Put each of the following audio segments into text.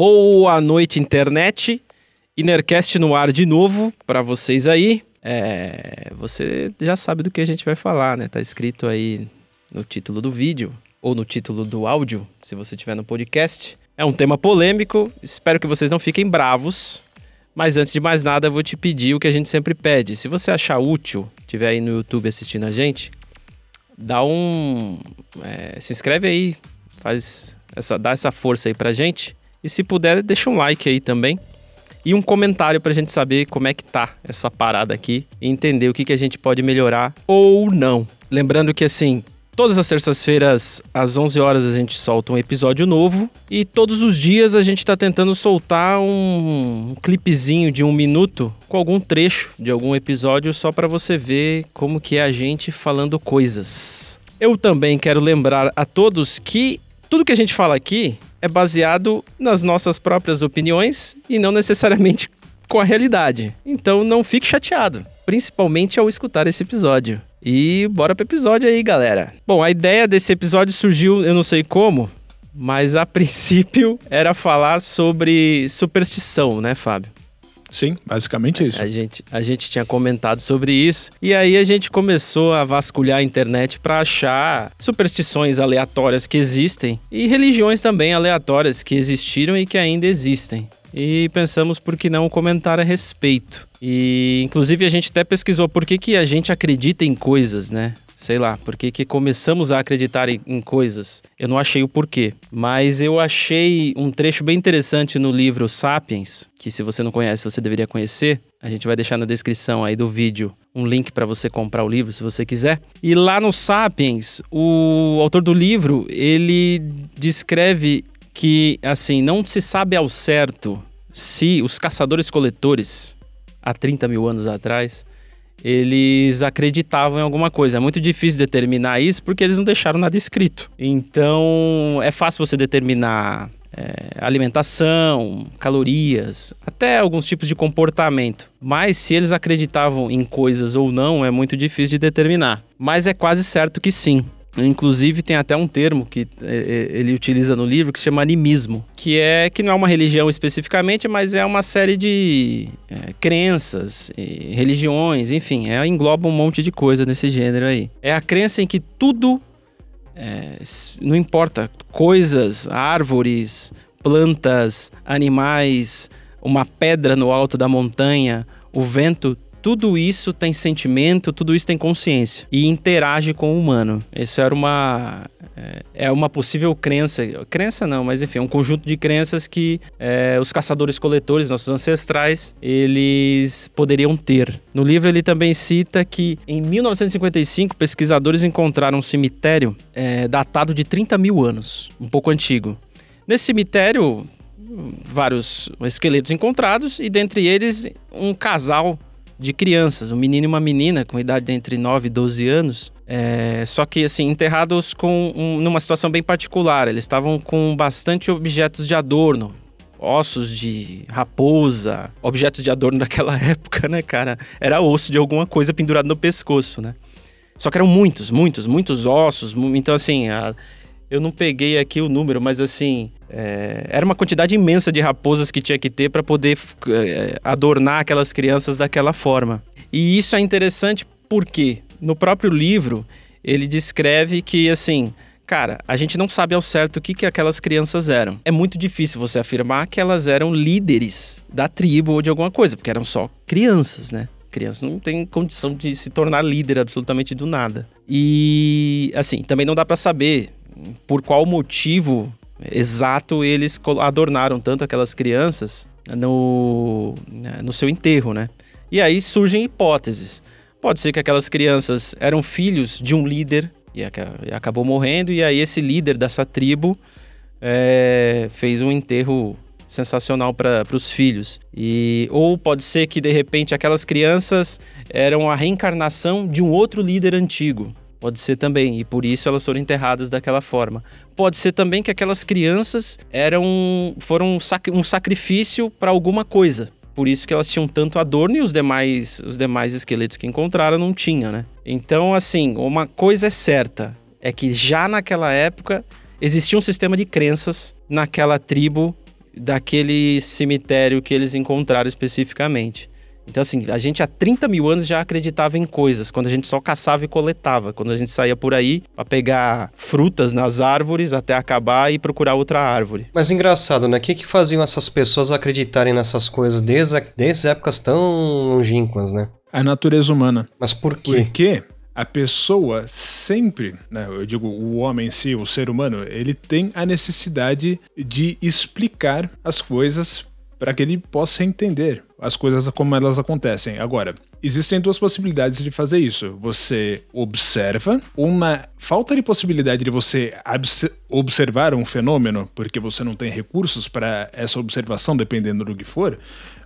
Boa noite, internet. Inercast no ar de novo para vocês aí. É, você já sabe do que a gente vai falar, né? Tá escrito aí no título do vídeo ou no título do áudio, se você tiver no podcast. É um tema polêmico, espero que vocês não fiquem bravos. Mas antes de mais nada, eu vou te pedir o que a gente sempre pede. Se você achar útil, tiver aí no YouTube assistindo a gente, dá um. É, se inscreve aí, faz essa, dá essa força aí pra gente. E se puder, deixa um like aí também. E um comentário pra gente saber como é que tá essa parada aqui e entender o que, que a gente pode melhorar ou não. Lembrando que assim, Todas as terças-feiras, às 11 horas, a gente solta um episódio novo. E todos os dias a gente está tentando soltar um, clipezinho de um minuto com algum trecho de algum episódio só para você ver como que é a gente falando coisas. Eu também quero lembrar a todos que tudo que a gente fala aqui é baseado nas nossas próprias opiniões e não necessariamente com a realidade. Então não fique chateado, principalmente ao escutar esse episódio. E bora pro episódio aí, galera. Bom, a ideia desse episódio surgiu, eu não sei como, mas a princípio era falar sobre superstição, né, Fábio? Sim, basicamente isso. A gente, a gente tinha comentado sobre isso e aí a gente começou a vasculhar a internet para achar superstições aleatórias que existem e religiões também aleatórias que existiram e que ainda existem. E pensamos por que não comentar a respeito. E inclusive a gente até pesquisou por que, que a gente acredita em coisas, né? Sei lá, por que, que começamos a acreditar em, em, coisas. Eu não achei o porquê, mas eu achei um trecho bem interessante no livro Sapiens, que se você não conhece, você deveria conhecer. A gente vai deixar na descrição aí do vídeo um link para você comprar o livro, se você quiser. E lá no Sapiens, o autor do livro, ele descreve que, assim, não se sabe ao certo se os caçadores-coletores, há 30 mil anos atrás, eles acreditavam em alguma coisa. É muito difícil determinar isso porque eles não deixaram nada escrito. Então é fácil você determinar é, alimentação, calorias, até alguns tipos de comportamento. Mas se eles acreditavam em coisas ou não, é muito difícil de determinar. Mas é quase certo que sim. Inclusive tem até um termo que é, é, ele utiliza no livro que se chama animismo, que é que não é uma religião especificamente, mas é uma série de é, crenças, religiões, enfim, é, engloba um monte de coisa nesse gênero aí. É a crença em que tudo, é, não importa, coisas, árvores, plantas, animais, uma pedra no alto da montanha, o vento, tudo isso tem sentimento, tudo isso tem consciência e interage com o humano. Isso era uma é, é uma possível crença, crença não, mas enfim, um conjunto de crenças que é, os caçadores-coletores, nossos ancestrais, eles poderiam ter. No livro ele também cita que em 1955 pesquisadores encontraram um cemitério é, datado de 30 mil anos, um pouco antigo. Nesse cemitério vários esqueletos encontrados e dentre eles um casal de crianças, um menino e uma menina com idade entre 9 e 12 anos, é, só que assim, enterrados com um, numa situação bem particular. Eles estavam com bastante objetos de adorno, ossos de raposa, objetos de adorno daquela época, né, cara? Era osso de alguma coisa pendurado no pescoço, né? Só que eram muitos, muitos, muitos ossos. Então, assim, a, eu não peguei aqui o número, mas assim, é, era uma quantidade imensa de raposas que tinha que ter para poder é, adornar aquelas crianças daquela forma. E isso é interessante porque no próprio livro ele descreve que assim, cara, a gente não sabe ao certo o que, que aquelas crianças eram. É muito difícil você afirmar que elas eram líderes da tribo ou de alguma coisa, porque eram só crianças, né? Criança não tem condição de se tornar líder absolutamente do nada. E assim, também não dá para saber por qual motivo exato eles adornaram tanto aquelas crianças no, no seu enterro, né? E aí surgem hipóteses. Pode ser que aquelas crianças eram filhos de um líder e acabou morrendo, e aí esse líder dessa tribo é, fez um enterro sensacional para os filhos. E ou pode ser que de repente aquelas crianças eram a reencarnação de um outro líder antigo. Pode ser também, e por isso elas foram enterradas daquela forma. Pode ser também que aquelas crianças eram foram um sacrifício para alguma coisa. Por isso que elas tinham tanto adorno e os demais, os demais esqueletos que encontraram não tinham, né? Então, assim, uma coisa é certa, é que já naquela época existia um sistema de crenças naquela tribo daquele cemitério que eles encontraram especificamente. Então, assim, a gente há 30 mil anos já acreditava em coisas, quando a gente só caçava e coletava, quando a gente saía por aí para pegar frutas nas árvores até acabar e procurar outra árvore. Mas engraçado, né? O que, que faziam essas pessoas acreditarem nessas coisas desde, desde épocas tão longínquas, né? A natureza humana. Mas por quê? Porque a pessoa sempre, né, eu digo o homem em si, o ser humano, ele tem a necessidade de explicar as coisas para que ele possa entender as coisas como elas acontecem. Agora, existem duas possibilidades de fazer isso. Você observa, uma falta de possibilidade de você observar um fenômeno, porque você não tem recursos para essa observação, dependendo do que for,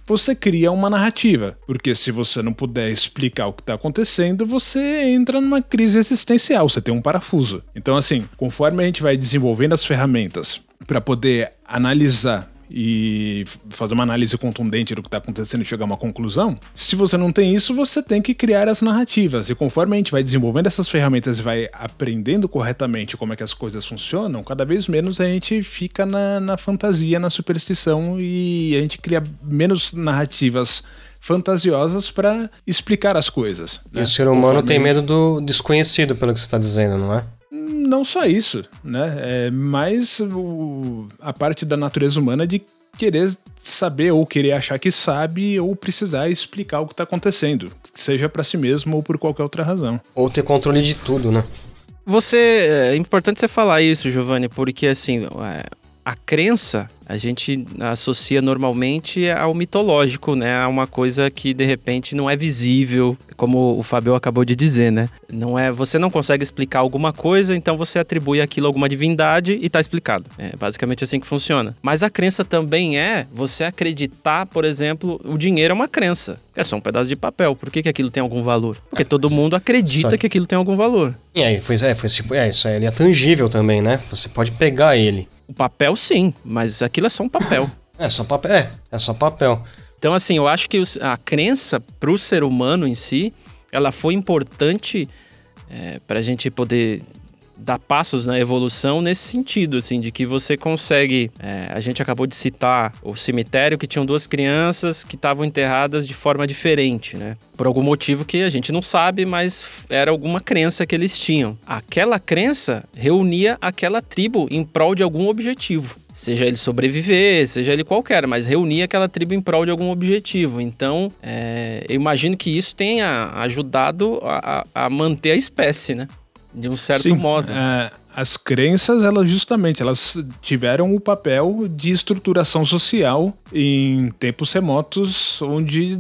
você cria uma narrativa. Porque se você não puder explicar o que está acontecendo, você entra numa crise existencial, você tem um parafuso. Então, assim, conforme a gente vai desenvolvendo as ferramentas para poder analisar e fazer uma análise contundente do que está acontecendo e chegar a uma conclusão, se você não tem isso, você tem que criar as narrativas. E conforme a gente vai desenvolvendo essas ferramentas e vai aprendendo corretamente como é que as coisas funcionam, cada vez menos a gente fica na, na fantasia, na superstição e a gente cria menos narrativas fantasiosas para explicar as coisas. Né? E o ser humano Conforme tem medo do desconhecido, pelo que você está dizendo, não é? Não só isso, né? É mais o, a parte da natureza humana de querer saber ou querer achar que sabe ou precisar explicar o que está acontecendo, seja para si mesmo ou por qualquer outra razão. Ou ter controle de tudo, né? Você é importante você falar isso, Giovanni, porque assim, é, a crença a gente associa normalmente ao mitológico, né? A uma coisa que de repente não é visível, como o Fabio acabou de dizer, né? Não é, você não consegue explicar alguma coisa, então você atribui aquilo a alguma divindade e tá explicado. É basicamente assim que funciona. Mas a crença também é você acreditar, por exemplo, o dinheiro é uma crença. É só um pedaço de papel. Por que, que aquilo tem algum valor? Porque todo mundo acredita que aquilo tem algum valor. E aí, pois é, foi, é, isso aí, ele é tangível também, né? Você pode pegar ele. O papel sim, mas aquilo é só um papel. é só papel, é, é só papel. Então, assim, eu acho que a crença para o ser humano em si, ela foi importante é, para a gente poder dar passos na evolução nesse sentido, assim, de que você consegue. É, a gente acabou de citar o cemitério que tinham duas crianças que estavam enterradas de forma diferente, né? Por algum motivo que a gente não sabe, mas era alguma crença que eles tinham. Aquela crença reunia aquela tribo em prol de algum objetivo. Seja ele sobreviver, seja ele qualquer, mas reunia aquela tribo em prol de algum objetivo. Então, é, eu imagino que isso tenha ajudado a, a manter a espécie, né? De um certo Sim, modo. É, as crenças, elas justamente, elas tiveram o papel de estruturação social em tempos remotos, onde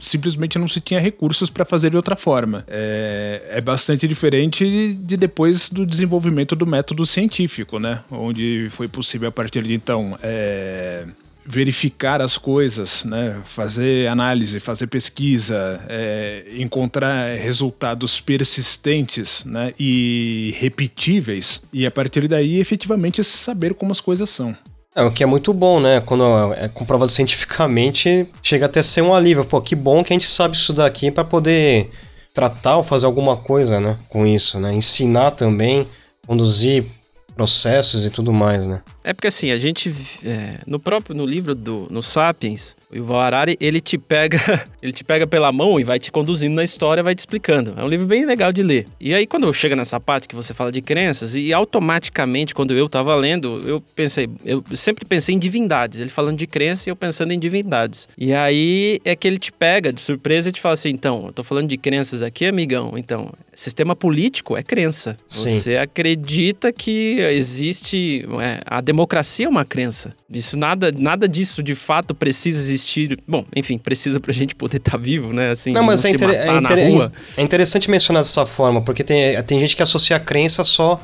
simplesmente não se tinha recursos para fazer de outra forma. É, é bastante diferente de depois do desenvolvimento do método científico, né? Onde foi possível a partir de então é, verificar as coisas, né? fazer análise, fazer pesquisa, é, encontrar resultados persistentes né? e repetíveis, e a partir daí efetivamente saber como as coisas são. É, o que é muito bom, né? Quando é comprovado cientificamente, chega até a ser um alívio. Pô, que bom que a gente sabe isso daqui para poder tratar ou fazer alguma coisa, né? Com isso, né? Ensinar também, conduzir processos e tudo mais, né? É porque assim, a gente é, no próprio no livro do no Sapiens, o Yuval Harari, ele te pega, ele te pega pela mão e vai te conduzindo na história, vai te explicando. É um livro bem legal de ler. E aí quando chega nessa parte que você fala de crenças e automaticamente quando eu tava lendo, eu pensei, eu sempre pensei em divindades. Ele falando de crença e eu pensando em divindades. E aí é que ele te pega de surpresa e te fala assim, então, eu tô falando de crenças aqui, amigão. Então, sistema político é crença. Sim. Você acredita que existe é, a democracia é uma crença. Isso nada, nada disso de fato precisa existir. Bom, enfim, precisa pra gente poder estar tá vivo, né? Assim, não, mas não é, inter é, inter é, interessante mencionar dessa forma, porque tem, tem gente que associa a crença só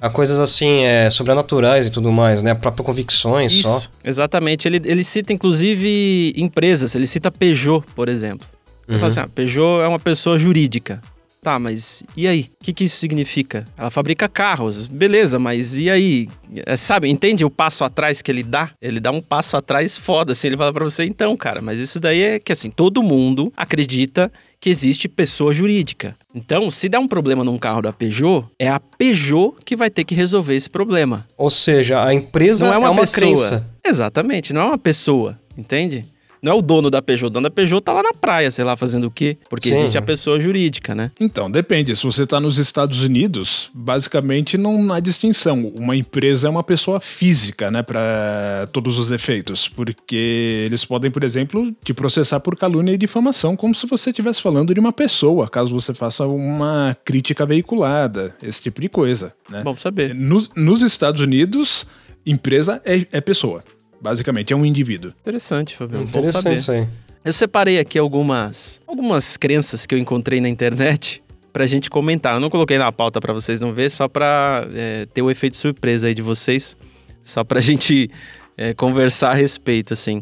a coisas assim, é, sobrenaturais e tudo mais, né? A própria convicções Isso, só. Exatamente. Ele, ele cita, inclusive, empresas. Ele cita Peugeot, por exemplo. Ele uhum. fala assim, ah, Peugeot é uma pessoa jurídica. Tá, mas e aí? O que, que isso significa? Ela fabrica carros, beleza, mas e aí? É, sabe, entende o passo atrás que ele dá? Ele dá um passo atrás foda, assim, ele fala pra você, então, cara, mas isso daí é que assim, todo mundo acredita que existe pessoa jurídica. Então, se der um problema num carro da Peugeot, é a Peugeot que vai ter que resolver esse problema. Ou seja, a empresa não é uma, é uma pessoa. crença. Exatamente, não é uma pessoa, entende? Não é o dono da Peugeot. O dono da Peugeot tá lá na praia, sei lá, fazendo o quê? Porque Sim. existe a pessoa jurídica, né? Então, depende. Se você está nos Estados Unidos, basicamente não há distinção. Uma empresa é uma pessoa física, né, para todos os efeitos, porque eles podem, por exemplo, te processar por calúnia e difamação, como se você estivesse falando de uma pessoa, caso você faça uma crítica veiculada, esse tipo de coisa, né? Bom saber. Nos, nos Estados Unidos, empresa é, é pessoa. Basicamente, é um indivíduo. Interessante, Fabiano. Bom Interessante saber. isso aí. Eu separei aqui algumas, algumas crenças que eu encontrei na internet pra gente comentar. Eu não coloquei na pauta pra vocês não ver, só pra é, ter o efeito surpresa aí de vocês, só pra gente é, conversar a respeito, assim.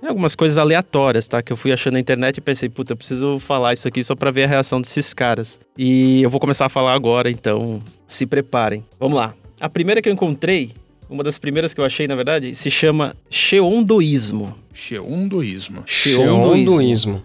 Tem algumas coisas aleatórias, tá? Que eu fui achando na internet e pensei, puta, eu preciso falar isso aqui só pra ver a reação desses caras. E eu vou começar a falar agora, então se preparem. Vamos lá. A primeira que eu encontrei, uma das primeiras que eu achei, na verdade, se chama Cheondoísmo. Xeondoísmo. Xeondoísmo.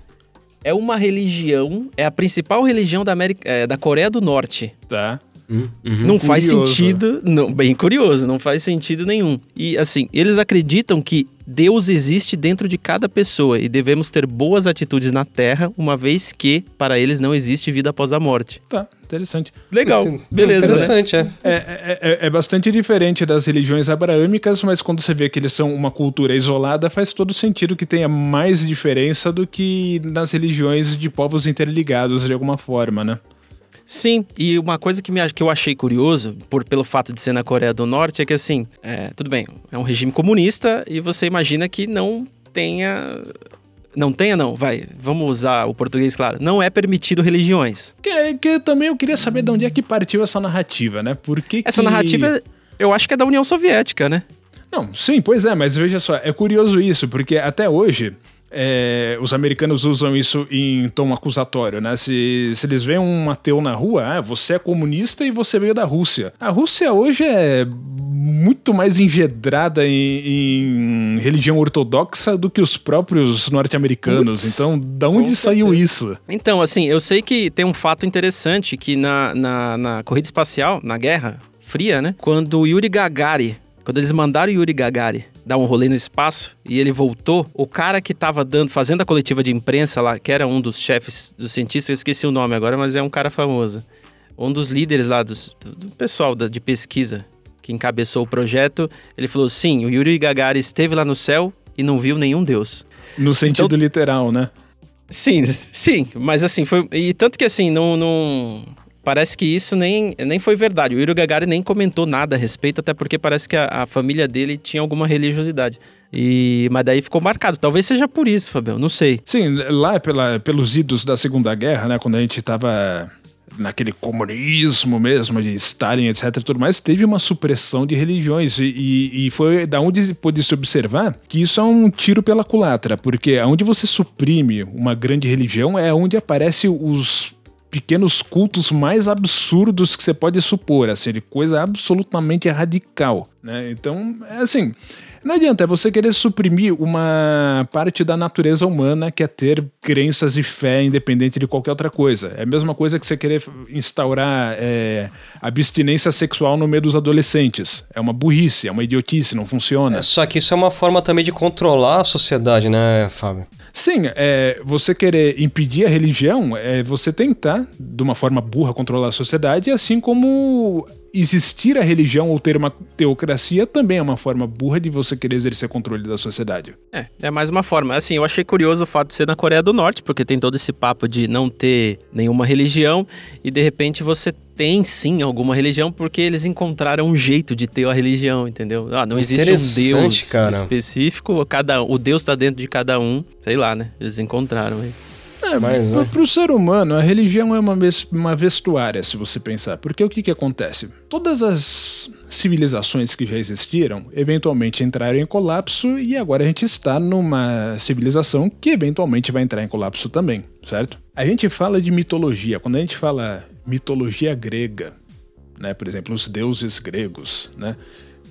É uma religião, é a principal religião da, América, é, da Coreia do Norte. Tá? Hum, uhum. Não faz curioso. sentido, não, bem curioso, não faz sentido nenhum. E assim, eles acreditam que Deus existe dentro de cada pessoa e devemos ter boas atitudes na Terra, uma vez que para eles não existe vida após a morte. Tá, interessante. Legal, beleza. né? Interessante, é. É, é, é- é bastante diferente das religiões abraâmicas, mas quando você vê que eles são uma cultura isolada, faz todo sentido que tenha mais diferença do que nas religiões de povos interligados de alguma forma, né? Sim, e uma coisa que, me, que eu achei curioso, por, pelo fato de ser na Coreia do Norte, é que assim, é, tudo bem, é um regime comunista e você imagina que não tenha. Não tenha, não, vai, vamos usar o português, claro. Não é permitido religiões. Que, que também eu queria saber de onde é que partiu essa narrativa, né? Por que Essa que- narrativa, eu acho que é da União Soviética, né? Não, sim, pois é, mas veja só, é curioso isso, porque até hoje é, os americanos usam isso em tom acusatório, né? Se, se eles veem um ateu na rua, ah, você é comunista e você veio da Rússia. A Rússia hoje é muito mais engedrada em, em religião ortodoxa do que os próprios norte-americanos. Então, da onde saiu certeza. isso? Então, assim, eu sei que tem um fato interessante que na, na, na corrida espacial, na Guerra Fria, né? Quando o Yuri Gagarin, quando eles mandaram o Yuri Gagarin dar um rolê no espaço e ele voltou, o cara que tava dando, fazendo a coletiva de imprensa lá, que era um dos chefes dos cientistas, eu esqueci o nome agora, mas é um cara famoso. Um dos líderes lá dos, do, pessoal da- de pesquisa que encabeçou o projeto, ele falou: sim, o Yuri Gagarin esteve lá no céu e não viu nenhum deus. No sentido literal, né? Sim, sim, mas assim, foi. E tanto que assim, não. não parece que isso nem, nem foi verdade. O Yuri Gagarin nem comentou nada a respeito, até porque parece que a, a família dele tinha alguma religiosidade. E, mas daí ficou marcado. Talvez seja por isso, Fabião, não sei. Sim, lá pela, pelos idos da Segunda Guerra, né, quando a gente tava naquele comunismo mesmo, de Stalin, etc, tudo mais, teve uma supressão de religiões e, e, e foi da onde pôde se observar que isso é um tiro pela culatra, porque aonde você suprime uma grande religião é onde aparece os pequenos cultos mais absurdos que você pode supor, assim, de coisa absolutamente radical, né? Então, é assim, não adianta, é você querer suprimir uma parte da natureza humana que é ter crenças e fé independente de qualquer outra coisa. É a mesma coisa que você querer instaurar é, abstinência sexual no meio dos adolescentes. É uma burrice, é uma idiotice, não funciona. É, Só que isso é uma forma também de controlar a sociedade, né, Fábio? Sim, é, você querer impedir a religião é você tentar, de uma forma burra, controlar a sociedade, assim como existir a religião ou ter uma teocracia também é uma forma burra de você querer exercer controle da sociedade. É, é mais uma forma. Assim, eu achei curioso o fato de ser na Coreia do Norte, porque tem todo esse papo de não ter nenhuma religião e de repente você tem sim alguma religião porque eles encontraram um jeito de ter a religião, entendeu? Ah, não existe um Deus cara. específico, cada o Deus tá dentro de cada um, sei lá, né? Eles encontraram aí. É, Mas, pro, é. pro ser humano, a religião é uma, uma vestuária, se você pensar. Porque o que que acontece? Todas as civilizações que já existiram eventualmente entraram em colapso e agora a gente está numa civilização que eventualmente vai entrar em colapso também, certo? A gente fala de mitologia, quando a gente fala mitologia grega, né, por exemplo, os deuses gregos, né?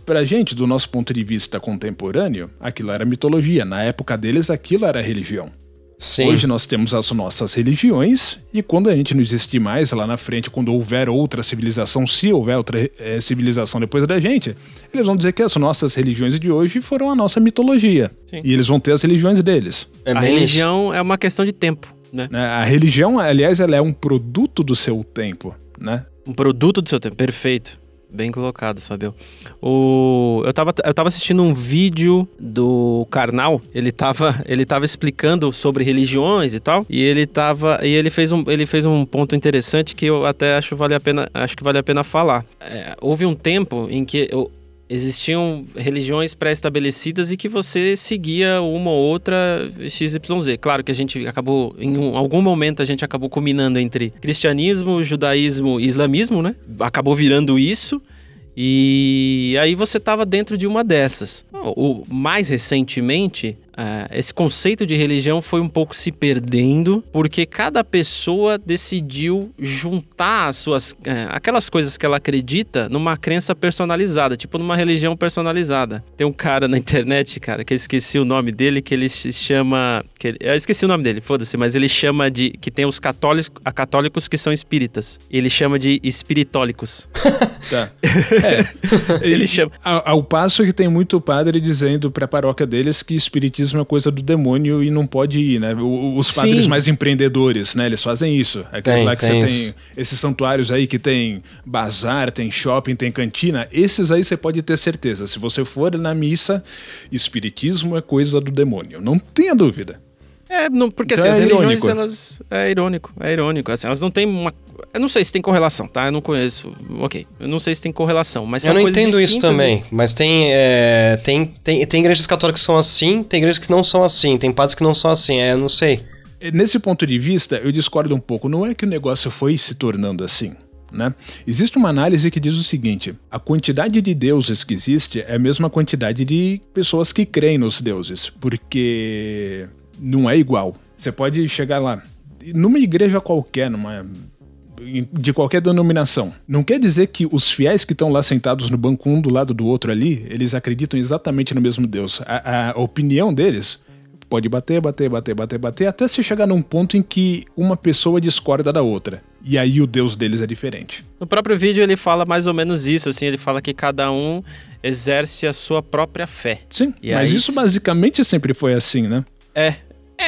Pra gente, do nosso ponto de vista contemporâneo, aquilo era mitologia. Na época deles, aquilo era religião. Sim. Hoje nós temos as nossas religiões, e quando a gente não existir mais lá na frente, quando houver outra civilização, se houver outra é, civilização depois da gente, eles vão dizer que as nossas religiões de hoje foram a nossa mitologia. Sim. E eles vão ter as religiões deles. É a religião isso. é uma questão de tempo, né? né? A religião, aliás, ela é um produto do seu tempo, né? Um produto do seu tempo, perfeito. Bem colocado, Fabio. O... Eu, tava, eu tava assistindo um vídeo do Karnal, ele tava, ele tava explicando sobre religiões e tal, e ele tava. E ele fez um, ele fez um ponto interessante que eu até acho, vale a pena, acho que vale a pena falar. É, houve um tempo em que existiam religiões pré-estabelecidas e que você seguia uma ou outra XYZ. Claro que a gente acabou, em um, algum momento, a gente acabou combinando entre cristianismo, judaísmo e islamismo, né? Acabou virando isso. E aí você estava dentro de uma dessas. O, mais recentemente, Uh, esse conceito de religião foi um pouco se perdendo porque cada pessoa decidiu juntar as suas uh, aquelas coisas que ela acredita numa crença personalizada, tipo numa religião personalizada. Tem um cara na internet, cara, que eu esqueci o nome dele, que ele se chama, que ele, eu esqueci o nome dele, foda-se, mas ele chama de que tem os católicos, a católicos que são espíritas. Ele chama de espiritólicos. tá. É. ele chama ao, ao passo que tem muito padre dizendo para a paróquia deles que espiritismo é coisa do demônio e não pode ir, né? Os padres Sim. mais empreendedores, né? Eles fazem isso. Aqueles tem, lá que tem você isso. tem esses santuários aí que tem bazar, tem shopping, tem cantina, esses aí você pode ter certeza. Se você for na missa, espiritismo é coisa do demônio. Não tenha dúvida. É, não, porque então assim, é as religiões, irônico. elas. É irônico, é irônico. Assim, elas não têm uma. Eu não sei se tem correlação, tá? Eu não conheço. Ok. Eu não sei se tem correlação, mas Eu não entendo isso também. E... Mas tem, é, tem, tem. Tem igrejas católicas que são assim, tem igrejas que não são assim, tem padres que não são assim, é, eu não sei. Nesse ponto de vista, eu discordo um pouco. Não é que o negócio foi se tornando assim. Né? Existe uma análise que diz o seguinte: a quantidade de deuses que existe é a mesma quantidade de pessoas que creem nos deuses, porque não é igual. Você pode chegar lá, numa igreja qualquer, numa de qualquer denominação. Não quer dizer que os fiéis que estão lá sentados no banco um do lado do outro ali, eles acreditam exatamente no mesmo Deus. A, a opinião deles pode bater, bater, bater, bater, bater, até se chegar num ponto em que uma pessoa discorda da outra. E aí o Deus deles é diferente. No próprio vídeo ele fala mais ou menos isso, assim, ele fala que cada um exerce a sua própria fé. Sim, e mas aí... isso basicamente sempre foi assim, né? É,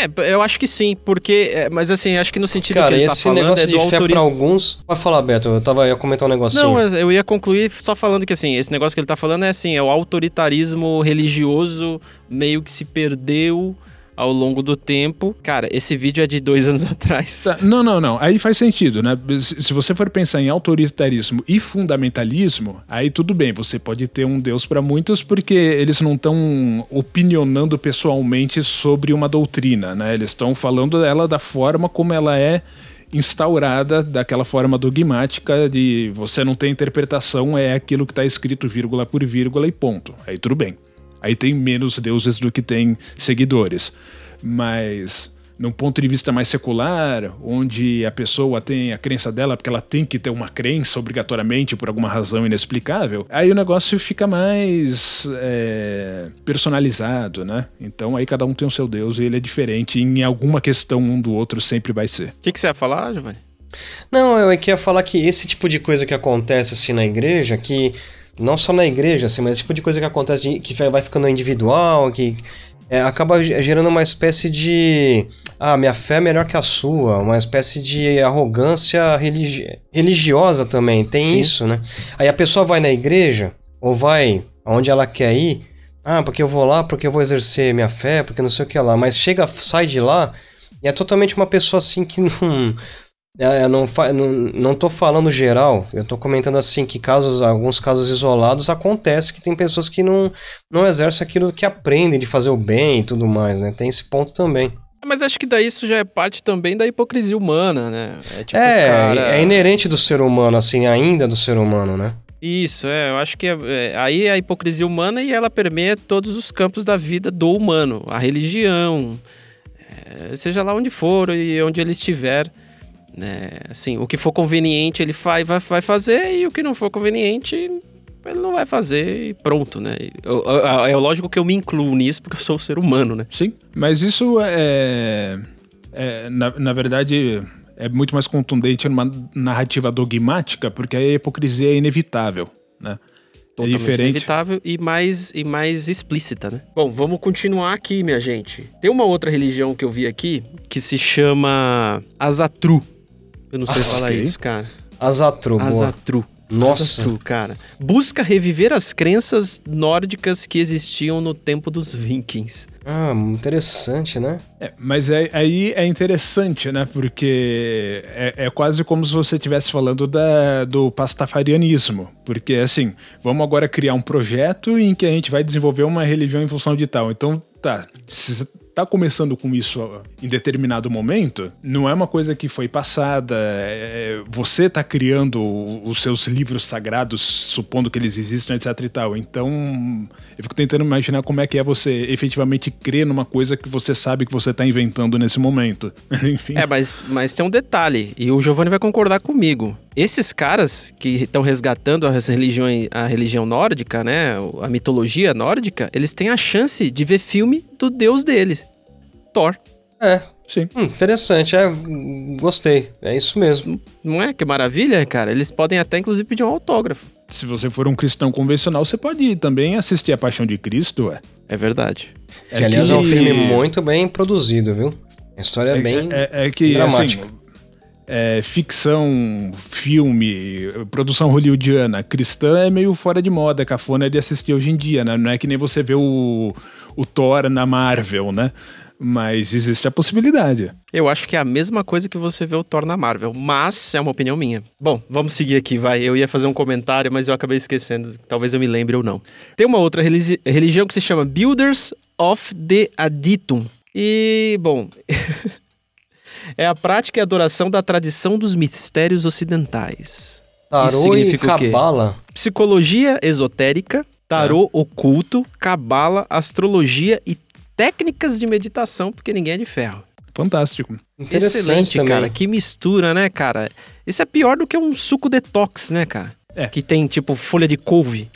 é, eu acho que sim, porque. É, mas assim, acho que no sentido Cara, que ele tá falando é do autorismo. Pra alguns. Pode falar, Beto, eu tava, ia comentar um negocinho. Não, mas eu ia concluir só falando que assim, esse negócio que ele tá falando é assim, é o autoritarismo religioso meio que se perdeu ao longo do tempo. Cara, esse vídeo é de dois anos atrás. Tá, não, não, não. Aí faz sentido, né? Se você for pensar em autoritarismo e fundamentalismo, aí tudo bem, você pode ter um Deus para muitos porque eles não estão opinionando pessoalmente sobre uma doutrina, né? Eles estão falando dela da forma como ela é instaurada daquela forma dogmática de você não tem interpretação, é aquilo que está escrito vírgula por vírgula e ponto. Aí tudo bem. Aí tem menos deuses do que tem seguidores. Mas num ponto de vista mais secular, onde a pessoa tem a crença dela porque ela tem que ter uma crença obrigatoriamente por alguma razão inexplicável, aí o negócio fica mais é, personalizado, né? Então aí cada um tem o seu Deus e ele é diferente. Em alguma questão um do outro sempre vai ser. O que, que você ia falar, Giovanni? Não, eu ia falar que esse tipo de coisa que acontece assim na igreja, que não só na igreja, assim, mas esse tipo de coisa que acontece, que vai ficando individual, que é, acaba gerando uma espécie de. Ah, minha fé é melhor que a sua, uma espécie de arrogância religi religiosa também, tem Sim. isso, né? Aí a pessoa vai na igreja, ou vai aonde ela quer ir, ah, porque eu vou lá, porque eu vou exercer minha fé, porque não sei o que lá, mas chega, sai de lá, e é totalmente uma pessoa assim que não eu não, não, não tô falando geral, eu tô comentando assim que casos, alguns casos isolados acontece que tem pessoas que não, não exercem aquilo que aprendem de fazer o bem e tudo mais, né? Tem esse ponto também. Mas acho que daí isso já é parte também da hipocrisia humana, né? É, tipo, é, cara... é inerente do ser humano, assim, ainda do ser humano, né? Isso, é, eu acho que é, é, aí é a hipocrisia humana e ela permeia todos os campos da vida do humano, a religião, é, seja lá onde for e onde ele estiver. Né? Assim, o que for conveniente ele vai, vai, vai fazer e o que não for conveniente ele não vai fazer e pronto, né? é lógico que eu me incluo nisso porque eu sou um ser humano, né? Sim, mas isso é, é na, na verdade, é muito mais contundente numa narrativa dogmática, porque a hipocrisia é inevitável, né? É Totalmente é diferente. inevitável e mais, e mais explícita, né? Bom, vamos continuar aqui, minha gente. Tem uma outra religião que eu vi aqui que se chama Azatru. Eu não sei ah, falar okay. isso, cara. Azatru. Azatru. Boa. Nossa, tu, cara. Busca reviver as crenças nórdicas que existiam no tempo dos vikings. Ah, interessante, né? É, mas é, aí é interessante, né? Porque é, é quase como se você estivesse falando da, do pastafarianismo. Porque, assim, vamos agora criar um projeto em que a gente vai desenvolver uma religião em função de tal. Então, tá, tá começando com isso em determinado momento, não é uma coisa que foi passada. É, você tá criando os seus livros sagrados, supondo que eles existem, etc e tal. Então, eu fico tentando imaginar como é que é você efetivamente crer numa coisa que você sabe que você tá inventando nesse momento. Enfim. É, mas, mas tem um detalhe, e o Giovanni vai concordar comigo. Esses caras que estão resgatando as religiões, a religião nórdica, né, a mitologia nórdica, eles têm a chance de ver filme do deus deles, Thor. É, sim. Hum, interessante, é, gostei. É isso mesmo. Não é que maravilha, cara? Eles podem até inclusive pedir um autógrafo. Se você for um cristão convencional, você pode também assistir a Paixão de Cristo, ué. É verdade. É que, aliás, que... é um filme muito bem produzido, viu? A história é, é bem é, é que, dramática. Assim, é, ficção, filme, produção hollywoodiana, cristã é meio fora de moda, cafona de assistir hoje em dia, né? Não é que nem você vê o, o Thor na Marvel, né? Mas existe a possibilidade. Eu acho que é a mesma coisa que você vê o Thor na Marvel, mas é uma opinião minha. Bom, vamos seguir aqui, vai. Eu ia fazer um comentário, mas eu acabei esquecendo. Talvez eu me lembre ou não. Tem uma outra religi religião que se chama Builders of the Aditum. E, bom. é a prática e adoração da tradição dos mistérios ocidentais. Tarô e cabala. Psicologia esotérica, tarô é. oculto, cabala, astrologia e técnicas de meditação, porque ninguém é de ferro. Fantástico. Excelente, também. cara. Que mistura, né, cara? Isso é pior do que um suco detox, né, cara? É. Que tem, tipo, folha de couve.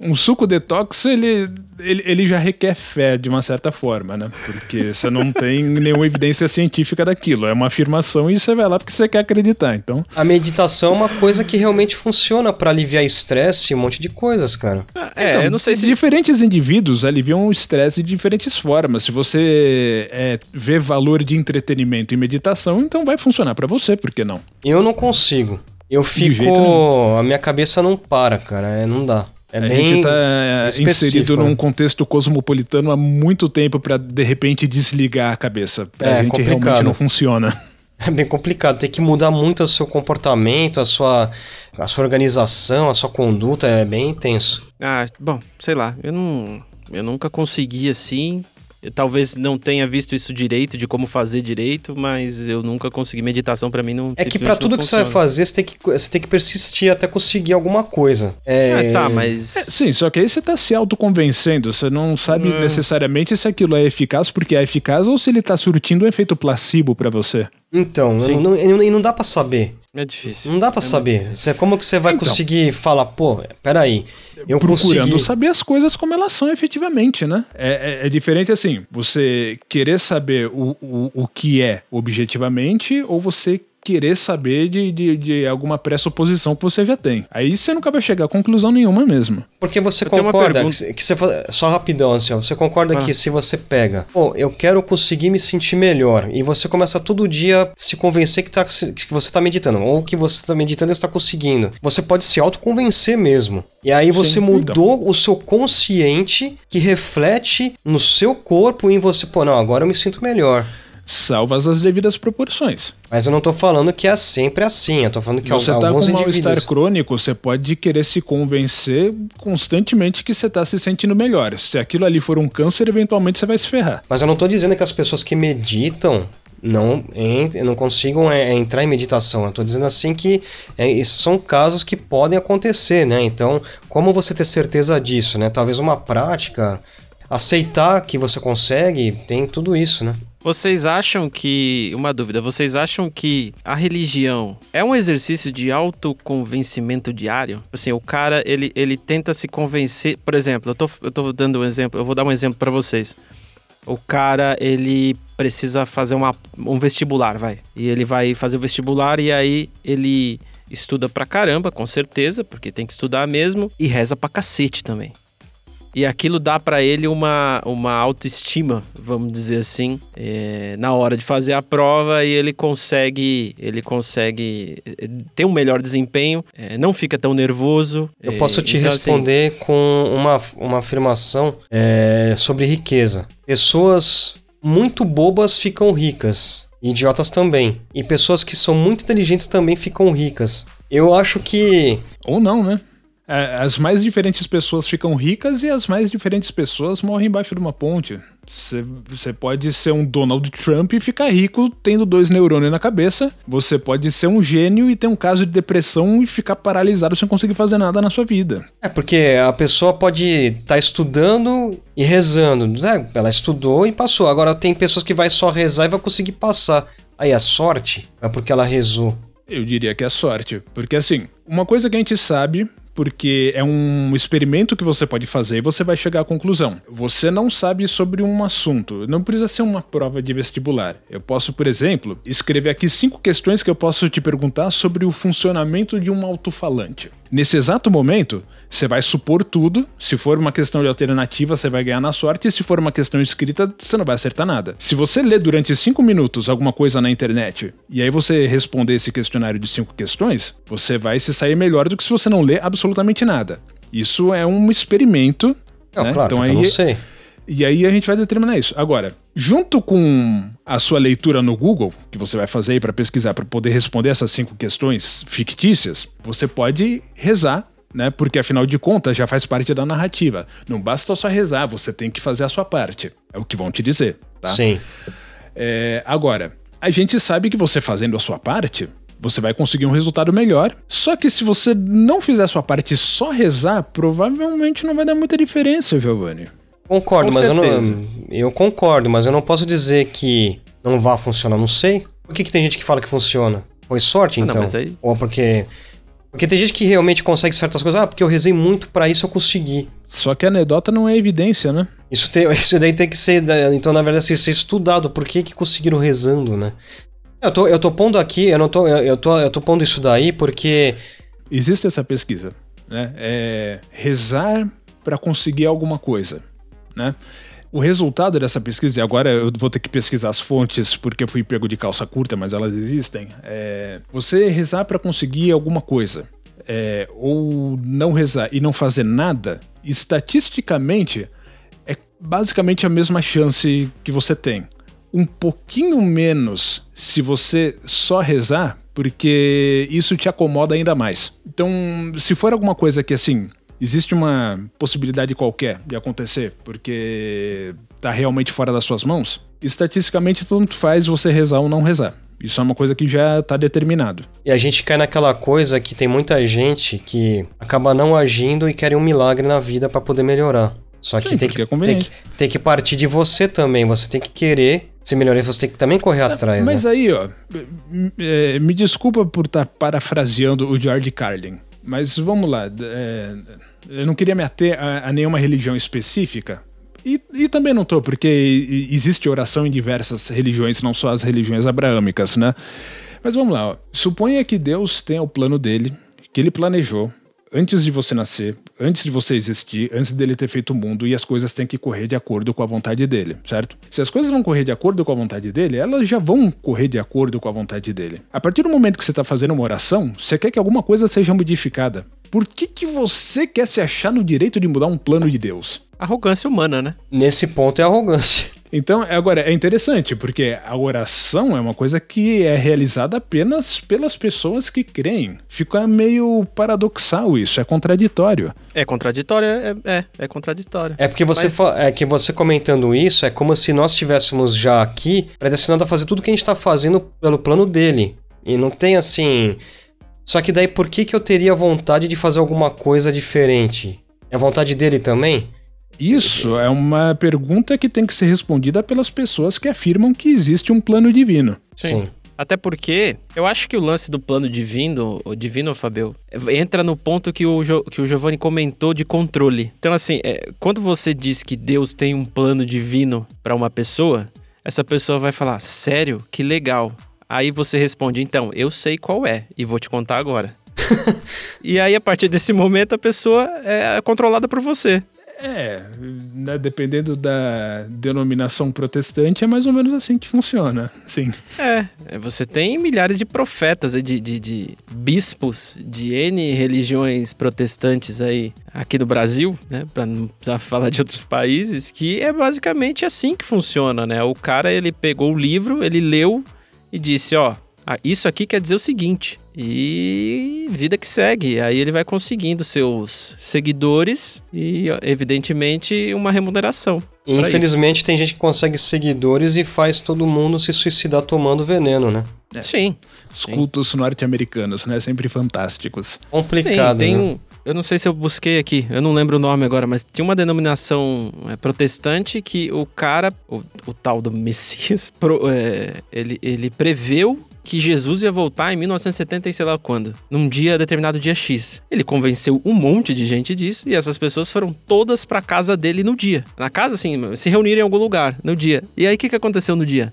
Um suco detox, ele, ele, ele já requer fé de uma certa forma, né? Porque você não tem nenhuma evidência científica daquilo. É uma afirmação e você vai lá porque você quer acreditar. Então. A meditação é uma coisa que realmente funciona para aliviar estresse e um monte de coisas, cara. É, então, eu não sei se. Diferentes indivíduos aliviam o estresse de diferentes formas. Se você é, vê valor de entretenimento e meditação, então vai funcionar para você, por que não? Eu não consigo. Eu fico. A minha cabeça não para, cara. É, não dá. É a gente está é, inserido num contexto cosmopolitano há muito tempo para de repente desligar a cabeça. Pra é, gente complicado. realmente não funciona. É bem complicado, tem que mudar muito o seu comportamento, a sua, a sua organização, a sua conduta, é bem intenso. Ah, bom, sei lá, eu não. Eu nunca consegui assim eu talvez não tenha visto isso direito, de como fazer direito, mas eu nunca consegui. Meditação para mim não É que para tudo que funciona. você vai fazer, você tem, que, você tem que persistir até conseguir alguma coisa. É, é tá, mas. É, sim, só que aí você tá se autoconvencendo. Você não sabe é. necessariamente se aquilo é eficaz porque é eficaz ou se ele tá surtindo um efeito placebo para você. Então, não, não, não, não dá para saber. É difícil. Não dá para é saber. Você, como que você vai então, conseguir falar, pô, peraí, eu procurando consegui... saber as coisas como elas são efetivamente, né? É, é, é diferente assim, você querer saber o, o, o que é objetivamente ou você querer saber de, de, de, alguma pressuposição que você já tem. Aí você nunca vai chegar a conclusão nenhuma mesmo. Porque você eu concorda que, que, você só rapidão assim, você concorda ah. que se você pega, pô, eu quero conseguir me sentir melhor e você começa todo dia se convencer que, tá, que você está meditando ou que você está meditando e está conseguindo. Você pode se autoconvencer mesmo. E aí você Sim, mudou então. o seu consciente que reflete no seu corpo e em você, pô, não, agora eu me sinto melhor salvas as devidas proporções. Mas eu não tô falando que é sempre assim, eu tô falando que você tá com mal-estar crônico, você pode querer se convencer constantemente que você tá se sentindo melhor. Se aquilo ali for um câncer, eventualmente você vai se ferrar. Mas eu não tô dizendo que as pessoas que meditam não, não consigam é, entrar em meditação. Eu tô dizendo assim que é, são casos que podem acontecer, né? Então, como você ter certeza disso, né? Talvez uma prática, aceitar que você consegue, tem tudo isso, né? Vocês acham que. Uma dúvida, vocês acham que a religião é um exercício de autoconvencimento diário? Assim, o cara, ele, ele tenta se convencer. Por exemplo, eu tô, eu tô dando um exemplo, eu vou dar um exemplo para vocês. O cara, ele precisa fazer uma, um vestibular, vai. E ele vai fazer o vestibular e aí ele estuda pra caramba, com certeza, porque tem que estudar mesmo, e reza pra cacete também e aquilo dá para ele uma, uma autoestima, vamos dizer assim, é, na hora de fazer a prova e ele consegue ele consegue é, ter um melhor desempenho, é, não fica tão nervoso. Eu posso te então, assim, responder assim, com uma, uma afirmação é, sobre riqueza. Pessoas muito bobas ficam ricas, idiotas também, e pessoas que são muito inteligentes também ficam ricas. Eu acho que ou não, né? É, as mais diferentes pessoas ficam ricas e as mais diferentes pessoas morrem embaixo de uma ponte. Você pode ser um Donald Trump e ficar rico tendo dois neurônios na cabeça. Você pode ser um gênio e ter um caso de depressão e ficar paralisado sem conseguir fazer nada na sua vida. É porque a pessoa pode estar tá estudando e rezando. Né? Ela estudou e passou. Agora tem pessoas que vai só rezar e vai conseguir passar. Aí a sorte é porque ela rezou. Eu diria que é sorte. Porque assim, uma coisa que a gente sabe porque é um experimento que você pode fazer e você vai chegar à conclusão. Você não sabe sobre um assunto, não precisa ser uma prova de vestibular. Eu posso, por exemplo, escrever aqui cinco questões que eu posso te perguntar sobre o funcionamento de um alto-falante. Nesse exato momento, você vai supor tudo. Se for uma questão de alternativa, você vai ganhar na sorte. E se for uma questão escrita, você não vai acertar nada. Se você ler durante cinco minutos alguma coisa na internet e aí você responder esse questionário de cinco questões, você vai se sair melhor do que se você não ler absolutamente nada. Isso é um experimento. Não, né? claro, então aí, eu não sei. E aí a gente vai determinar isso. Agora, junto com a sua leitura no Google, que você vai fazer aí para pesquisar, para poder responder essas cinco questões fictícias, você pode rezar né? Porque afinal de contas já faz parte da narrativa. Não basta só rezar, você tem que fazer a sua parte. É o que vão te dizer, tá? Sim. É, agora, a gente sabe que você fazendo a sua parte, você vai conseguir um resultado melhor. Só que se você não fizer a sua parte e só rezar, provavelmente não vai dar muita diferença, Giovanni. Concordo, Com mas certeza. eu não. Eu concordo, mas eu não posso dizer que não vá funcionar, não sei. Por que, que tem gente que fala que funciona? Foi sorte, então? Ah, não, então? aí... Ou porque. Porque tem gente que realmente consegue certas coisas. Ah, porque eu rezei muito para isso eu consegui. Só que a anedota não é evidência, né? Isso, tem, isso daí tem que ser. Então, na verdade, ser estudado. Por que, que conseguiram rezando, né? Eu tô, eu tô pondo aqui, eu não tô. Eu, eu tô, eu tô pondo isso daí porque. Existe essa pesquisa, né? É rezar para conseguir alguma coisa né? O resultado dessa pesquisa, e agora eu vou ter que pesquisar as fontes porque eu fui pego de calça curta, mas elas existem. É você rezar para conseguir alguma coisa, é, ou não rezar e não fazer nada, estatisticamente é basicamente a mesma chance que você tem. Um pouquinho menos se você só rezar, porque isso te acomoda ainda mais. Então, se for alguma coisa que assim, existe uma possibilidade qualquer de acontecer, porque está realmente fora das suas mãos, estatisticamente tanto faz você rezar ou não rezar. Isso é uma coisa que já está determinado. E a gente cai naquela coisa que tem muita gente que acaba não agindo e quer um milagre na vida para poder melhorar. Só que, Sim, tem, que, é tem, que, tem que partir de você também. Você tem que querer se melhorar. Você tem que também correr ah, atrás. Mas né? aí, ó, é, me desculpa por estar tá parafraseando o George Carlin, mas vamos lá. É, eu não queria me ater a, a nenhuma religião específica. E, e, também não tô, porque existe oração em diversas religiões, não só as religiões abraâmicas, né? Mas vamos lá, ó. suponha que Deus tenha o plano dele, que ele planejou, antes de você nascer, antes de você existir, antes dele ter feito o mundo, e as coisas têm que correr de acordo com a vontade dele, certo? Se as coisas vão correr de acordo com a vontade dele, elas já vão correr de acordo com a vontade dele. A partir do momento que você está fazendo uma oração, você quer que alguma coisa seja modificada. Por que, que você quer se achar no direito de mudar um plano de Deus? Arrogância humana, né? Nesse ponto é arrogância. Então, agora, é interessante, porque a oração é uma coisa que é realizada apenas pelas pessoas que creem. Fica meio paradoxal isso, é contraditório. É contraditório, é, é, é contraditório. É porque você Mas- é que você comentando isso é como se nós estivéssemos já aqui predestinados a fazer tudo que a gente tá fazendo pelo plano dele. E não tem assim. Só que daí por que, que eu teria vontade de fazer alguma coisa diferente? É vontade dele também? Isso é uma pergunta que tem que ser respondida pelas pessoas que afirmam que existe um plano divino. Sim. Até porque eu acho que o lance do plano divino, o divino, Fabio, entra no ponto que o, Jo- que o Giovanni comentou de controle. Então, assim, é, quando você diz que Deus tem um plano divino pra uma pessoa, essa pessoa vai falar: Sério? Que legal. Aí você responde: Então, eu sei qual é e vou te contar agora. e aí, a partir desse momento, a pessoa é controlada por você. É, né, dependendo da denominação protestante, é mais ou menos assim que funciona. Sim. É, é, você tem milhares de profetas, de, de, de bispos de N religiões protestantes aí aqui no Brasil, né? Pra não precisar falar de outros países, que é basicamente assim que funciona, né? O cara, ele pegou o livro, ele leu e disse, ó, isso aqui quer dizer o seguinte. E vida que segue. Aí ele vai conseguindo seus seguidores e, evidentemente, uma remuneração. Infelizmente tem gente que consegue seguidores e faz todo mundo se suicidar tomando veneno, né? Sim, Os cultos norte-americanos, né? Sempre fantásticos. Complicado, Sim, tem né? um. Eu não sei se eu busquei aqui, eu não lembro o nome agora, mas tinha uma denominação é, protestante que o cara, o, o tal do Messias, pro- é, ele, ele preveu que Jesus ia voltar em 1970 e sei lá quando, num dia determinado dia X. Ele convenceu um monte de gente disso e essas pessoas foram todas pra casa dele no dia. Na casa, assim, se reuniram em algum lugar no dia. E aí o que, que aconteceu no dia?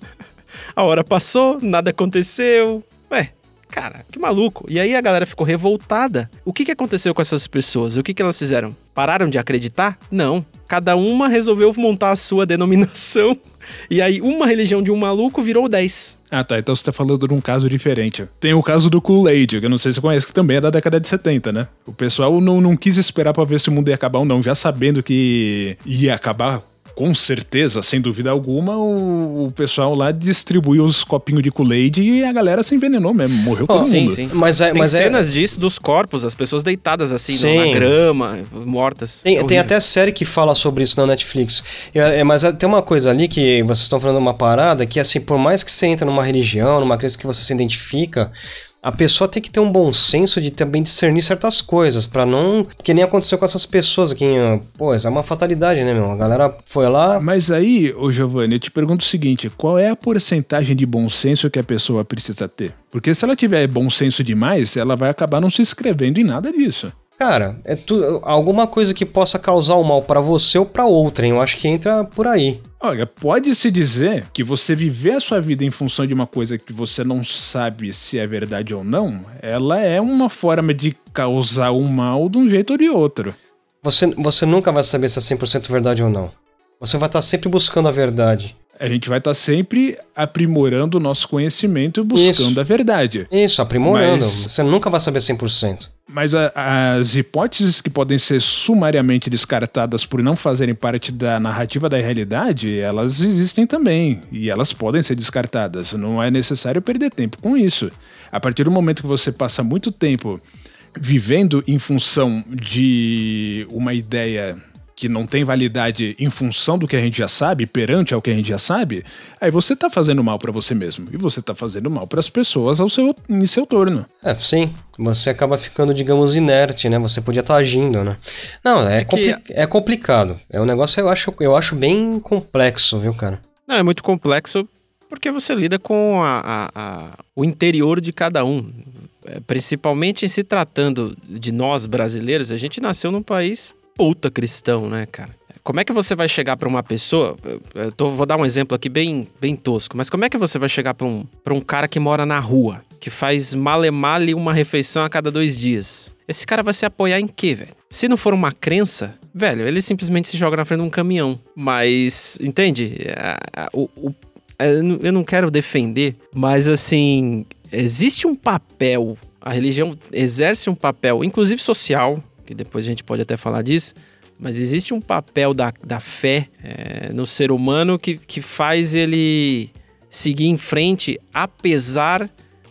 A hora passou, nada aconteceu. Ué, cara, que maluco. E aí a galera ficou revoltada. O que, que aconteceu com essas pessoas? O que, que elas fizeram? Pararam de acreditar? Não. Cada uma resolveu montar a sua denominação. E aí uma religião de um maluco virou 10. Ah, tá. Então você tá falando de um caso diferente. Tem o caso do Kool-Aid, que eu não sei se você conhece, que também é da década de 70, né? O pessoal não, não quis esperar pra ver se o mundo ia acabar ou não, já sabendo que ia acabar. Com certeza, sem dúvida alguma, o, o pessoal lá distribuiu os copinhos de Kool-Aid e a galera se envenenou mesmo, morreu todo sim, mundo. sim. Mas é, Tem mas é, cenas disso dos corpos, as pessoas deitadas assim Sim. na grama, mortas. Tem, É tem até série que fala sobre isso na Netflix. É, é, mas tem uma coisa ali que vocês estão falando uma parada que, assim, por mais que você entre numa religião, numa crença que você se identifica, a pessoa tem que ter um bom senso de também discernir certas coisas, pra não. Que nem aconteceu com essas pessoas aqui. Pô, isso é uma fatalidade, né, meu? A galera foi lá. Mas aí, ô Giovanni, eu te pergunto o seguinte: qual é a porcentagem de bom senso que a pessoa precisa ter? Porque se ela tiver bom senso demais, ela vai acabar não se inscrevendo em nada disso. Cara, é tu, alguma coisa que possa causar o mal pra você ou pra outrem. Eu acho que entra por aí. Olha, pode-se dizer que você viver a sua vida em função de uma coisa que você não sabe se é verdade ou não, ela é uma forma de causar um mal de um jeito ou de outro. Você, você nunca vai saber se é 100% verdade ou não. Você vai estar sempre buscando a verdade. A gente vai estar sempre aprimorando o nosso conhecimento e buscando Isso. a verdade. Isso, aprimorando. Mas- Você nunca vai saber 100%. Mas a- as hipóteses que podem ser sumariamente descartadas por não fazerem parte da narrativa da realidade, elas existem também. E elas podem ser descartadas. Não é necessário perder tempo com isso. A partir do momento que você passa muito tempo vivendo em função de uma ideia que não tem validade em função do que a gente já sabe, perante ao que a gente já sabe, aí você tá fazendo mal pra você mesmo. E você tá fazendo mal pras pessoas ao seu, em seu torno. É, sim. Você acaba ficando, digamos, inerte, né? Você podia estar agindo, né? Não, é, É que- compli- é complicado. É um negócio eu acho, eu acho bem complexo, viu, cara? Não, é muito complexo porque você lida com a- a- a- o interior de cada um. É, Principalmente se tratando de nós brasileiros, a gente nasceu num país puta cristão, né, cara? Como é que você vai chegar pra uma pessoa? eu- tô- vou dar um exemplo aqui bem, bem tosco, mas como é que você vai chegar pra um, pra um cara que mora na rua, que faz male-male uma refeição a cada dois dias? Esse cara vai se apoiar em quê, velho? Se não for uma crença, velho, ele simplesmente se joga na frente de um caminhão. Mas, entende? O- o- eu não quero defender, mas assim, existe um papel, a religião exerce um papel, inclusive social, que depois a gente pode até falar disso, mas existe um papel da, da fé é, no ser humano que, que faz ele seguir em frente apesar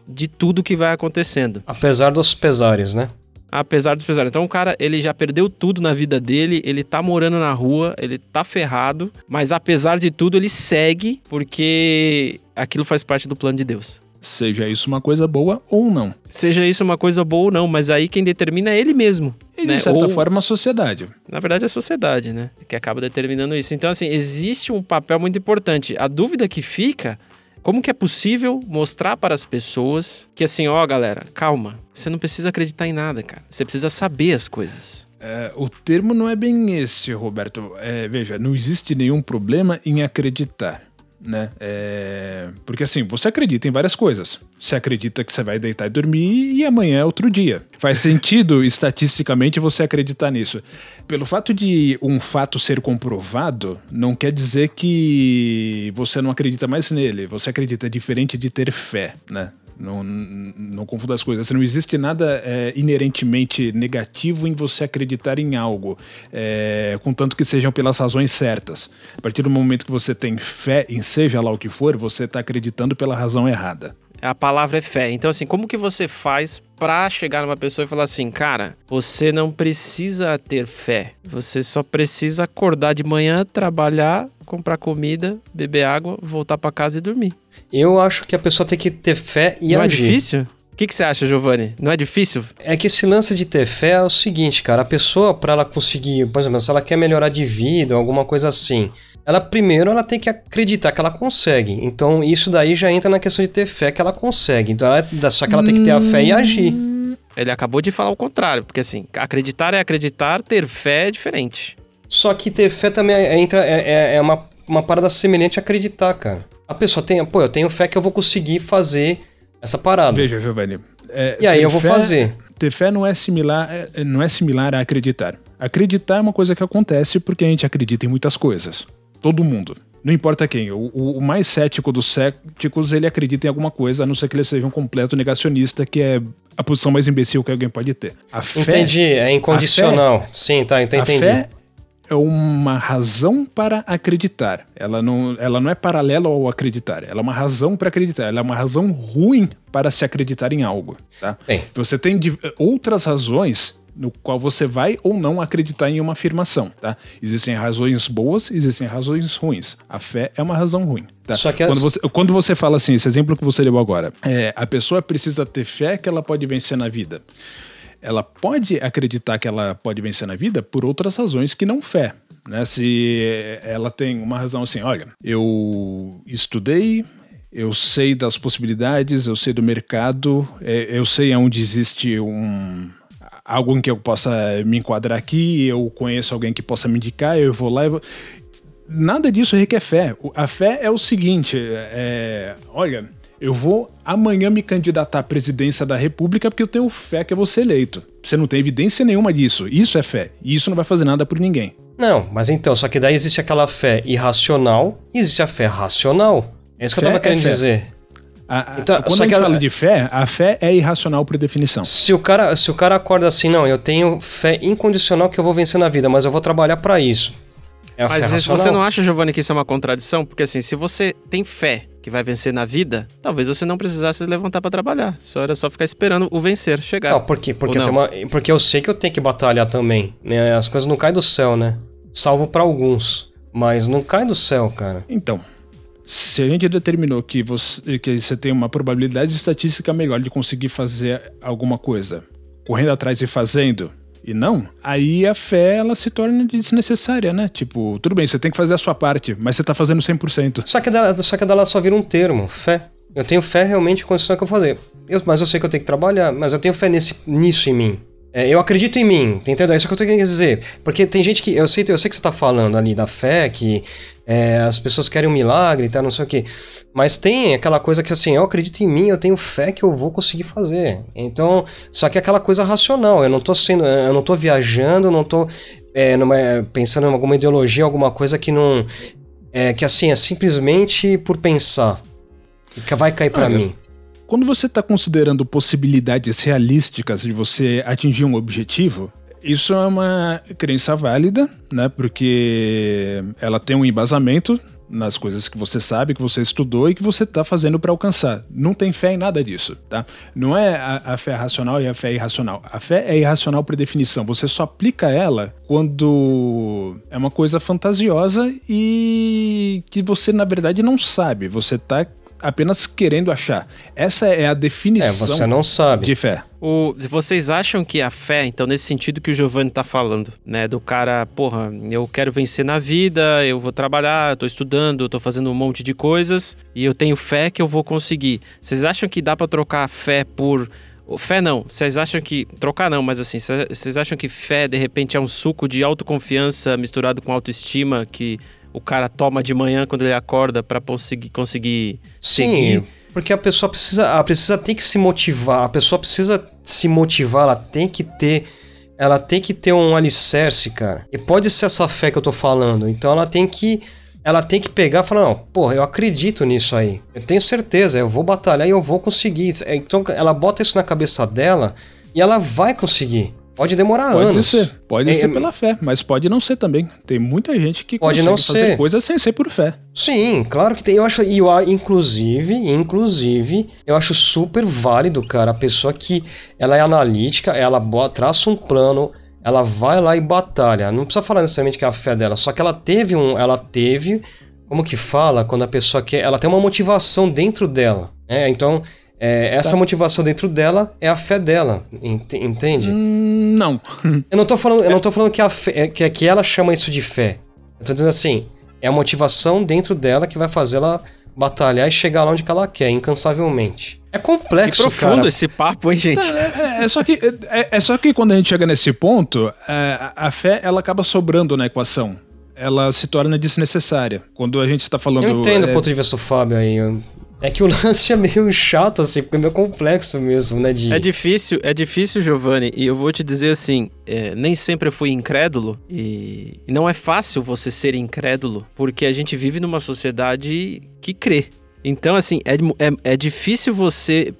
de tudo que vai acontecendo. Apesar dos pesares, né? Apesar dos pesares. Então o cara, ele já perdeu tudo na vida dele, ele tá morando na rua, ele tá ferrado, mas apesar de tudo ele segue porque aquilo faz parte do plano de Deus. Seja isso uma coisa boa ou não. Seja isso uma coisa boa ou não, mas aí quem determina é ele mesmo. E de né? certa Ou- forma a sociedade. Na verdade, é a sociedade, né? Que acaba determinando isso. Então, assim, existe um papel muito importante. A dúvida que fica. Como que é possível mostrar para as pessoas que assim, ó, galera, calma, você não precisa acreditar em nada, cara. Você precisa saber as coisas. É, o termo não é bem esse, Roberto. É, veja, não existe nenhum problema em acreditar. Né? É, porque assim, você acredita em várias coisas. Você acredita que você vai deitar e dormir e amanhã é outro dia. Faz sentido, estatisticamente, você acreditar nisso. Pelo fato de um fato ser comprovado, não quer dizer que você não acredita mais nele. Você acredita diferente de ter fé, né? Não, não, confunda as coisas. Não existe nada é, inerentemente negativo em você acreditar em algo, é, contanto que sejam pelas razões certas. A partir do momento que você tem fé em seja lá o que for, você está acreditando pela razão errada. A palavra é fé. Então, assim, como que você faz pra chegar numa pessoa e falar assim, cara, você não precisa ter fé. Você só precisa acordar de manhã, trabalhar, comprar comida, beber água, voltar pra casa e dormir. Eu acho que a pessoa tem que ter fé e não agir. é difícil? O que, que você acha, Giovanni? Não é difícil? É que esse lance de ter fé é o seguinte, cara. A pessoa, pra ela conseguir, por exemplo, se ela quer melhorar de vida, alguma coisa assim, ela primeiro ela tem que acreditar que ela consegue. Então isso daí já entra na questão de ter fé que ela consegue. Então ela- só que ela tem que ter a fé e agir. Ele acabou de falar o contrário, porque assim, acreditar é acreditar, ter fé é diferente. Só que ter fé também é- entra é, é- é uma, uma parada semelhante a acreditar, cara. A pessoa tem, pô, eu tenho fé que eu vou conseguir fazer essa parada. Veja, Giovanni. é, E aí eu vou fé- fazer. Ter fé não é similar, é- não é similar a acreditar. Acreditar é uma coisa que acontece porque a gente acredita em muitas coisas. Todo mundo. Não importa quem. O, o- o mais cético dos céticos, ele acredita em alguma coisa, a não ser que ele seja um completo negacionista, que é a posição mais imbecil que alguém pode ter. A fé, Entendi, é incondicional. Sim, tá, então a entendi. fé é uma razão para acreditar. Ela não, ela não é paralela ao acreditar. Ela é uma razão para acreditar. Ela é uma razão ruim para se acreditar em algo. Tá? Bem. Você tem outras razões no qual você vai ou não acreditar em uma afirmação, tá? Existem razões boas, existem razões ruins. A fé é uma razão ruim, tá? Só que as- quando, você, quando você fala assim, esse exemplo que você deu agora, é, a pessoa precisa ter fé que ela pode vencer na vida. Ela pode acreditar que ela pode vencer na vida por outras razões que não fé. Né? Se ela tem uma razão assim, olha, eu estudei, eu sei das possibilidades, eu sei do mercado, é, eu sei aonde existe um algo em que eu possa me enquadrar aqui, eu conheço alguém que possa me indicar, eu vou lá e vou... Nada disso requer fé. A fé é o seguinte: é, olha, eu vou amanhã me candidatar à presidência da República porque eu tenho fé que eu vou ser eleito. Você não tem evidência nenhuma disso. Isso é fé. E isso não vai fazer nada por ninguém. Não, mas então, só que daí existe aquela fé irracional e existe a fé racional. É isso que eu Fé tava é querendo fé. dizer. A- Então, quando a gente ela- fala de fé, a fé é irracional por definição. Se o cara, se o cara acorda assim, não, eu tenho fé incondicional que eu vou vencer na vida, mas eu vou trabalhar pra isso. É a Mas racional. você não acha, Giovanni, que isso é uma contradição? Porque assim, se você tem fé que vai vencer na vida, talvez você não precisasse levantar pra trabalhar. Só era só ficar esperando o vencer chegar. Não, por quê? Porque, eu uma- porque eu sei que eu tenho que batalhar também. né? As coisas não caem do céu, né? Salvo pra alguns. Mas não cai do céu, cara. Então, se a gente determinou que você, que você tem uma probabilidade estatística melhor de conseguir fazer alguma coisa, correndo atrás e fazendo, e não, aí a fé ela se torna desnecessária, né? Tipo, tudo bem, você tem que fazer a sua parte, mas você tá fazendo 100%. Só que, da, só que dela só vira um termo, fé. Eu tenho fé realmente em condição que eu fazer. Eu- mas eu sei que eu tenho que trabalhar, mas eu tenho fé nesse, nisso em mim. É, eu acredito em mim, entendendo? É isso que eu tô querendo dizer. Porque tem gente que. Eu sei, eu sei que você tá falando ali da fé, que é, as pessoas querem um milagre e tal, não sei o quê. Mas tem aquela coisa que assim, eu acredito em mim, eu tenho fé que eu vou conseguir fazer. Então, só que é aquela coisa racional. Eu não tô sendo. Eu não tô viajando, não tô é, numa- pensando em alguma ideologia, alguma coisa que não. É, que assim, é simplesmente por pensar. Que vai cair pra Olha, mim. Quando você está considerando possibilidades realísticas de você atingir um objetivo, Isso é uma crença válida, né? Porque ela tem um embasamento nas coisas que você sabe, que você estudou e que você está fazendo para alcançar. Não tem fé em nada disso, tá? Não é a, a, fé racional e a fé irracional. A fé é irracional por definição. Você só aplica ela quando é uma coisa fantasiosa e que você na verdade não sabe. Você está apenas querendo achar. Essa é a definição é, você não sabe. de fé. O, vocês acham que a fé, então, nesse sentido que o Giovanni tá falando, né? Do cara, porra, eu quero vencer na vida, eu vou trabalhar, eu tô estudando, eu tô fazendo um monte de coisas e eu tenho fé que eu vou conseguir. Vocês acham que dá para trocar a fé por Fé não. Vocês acham que. Trocar não, mas assim, vocês acham que fé de repente é um suco de autoconfiança misturado com autoestima que o cara toma de manhã quando ele acorda para conseguir, conseguir Sim, seguir. porque a pessoa precisa, ela precisa ter que se motivar, a pessoa precisa se motivar, ela tem que ter, ela tem que ter um alicerce, cara. E pode ser essa fé que eu tô falando. Então ela tem que ela tem que pegar e falar, não, porra, eu acredito nisso aí. Eu tenho certeza, eu vou batalhar e eu vou conseguir. Então ela bota isso na cabeça dela e ela vai conseguir. Pode demorar pode anos. Ser. Pode é, ser pela fé, mas pode não ser também. Tem muita gente que pode não fazer ser. coisas sem ser por fé. Sim, claro que tem. Eu acho, e eu, inclusive, inclusive, eu acho super válido, cara, a pessoa que ela é analítica, ela traça um plano, ela vai lá e batalha. Não precisa falar necessariamente que é a fé dela, só que ela teve um, ela teve, como que fala, quando a pessoa quer, ela tem uma motivação dentro dela. É, então é, essa tá. motivação dentro dela é a fé dela, entende? Hum, não. eu não tô falando, eu não tô falando que, a fé, é, que, que ela chama isso de fé. Eu tô dizendo assim, é a motivação dentro dela que vai fazer ela batalhar e chegar lá onde ela quer, incansavelmente. É complexo, Que profundo cara. esse papo, hein, gente? É, é, é só que, é, é, só que quando a gente chega nesse ponto, é, a fé ela acaba sobrando na equação ela se torna desnecessária. Quando a gente está falando. Eu entendo é... o ponto de vista do Fábio aí. É que o lance é meio chato, assim, porque é meio complexo mesmo, né? De... É difícil, é difícil, Giovanni, e eu vou te dizer assim: é, nem sempre eu fui incrédulo, e... e não é fácil você ser incrédulo, porque a gente vive numa sociedade que crê. Então, assim, é, é, é difícil você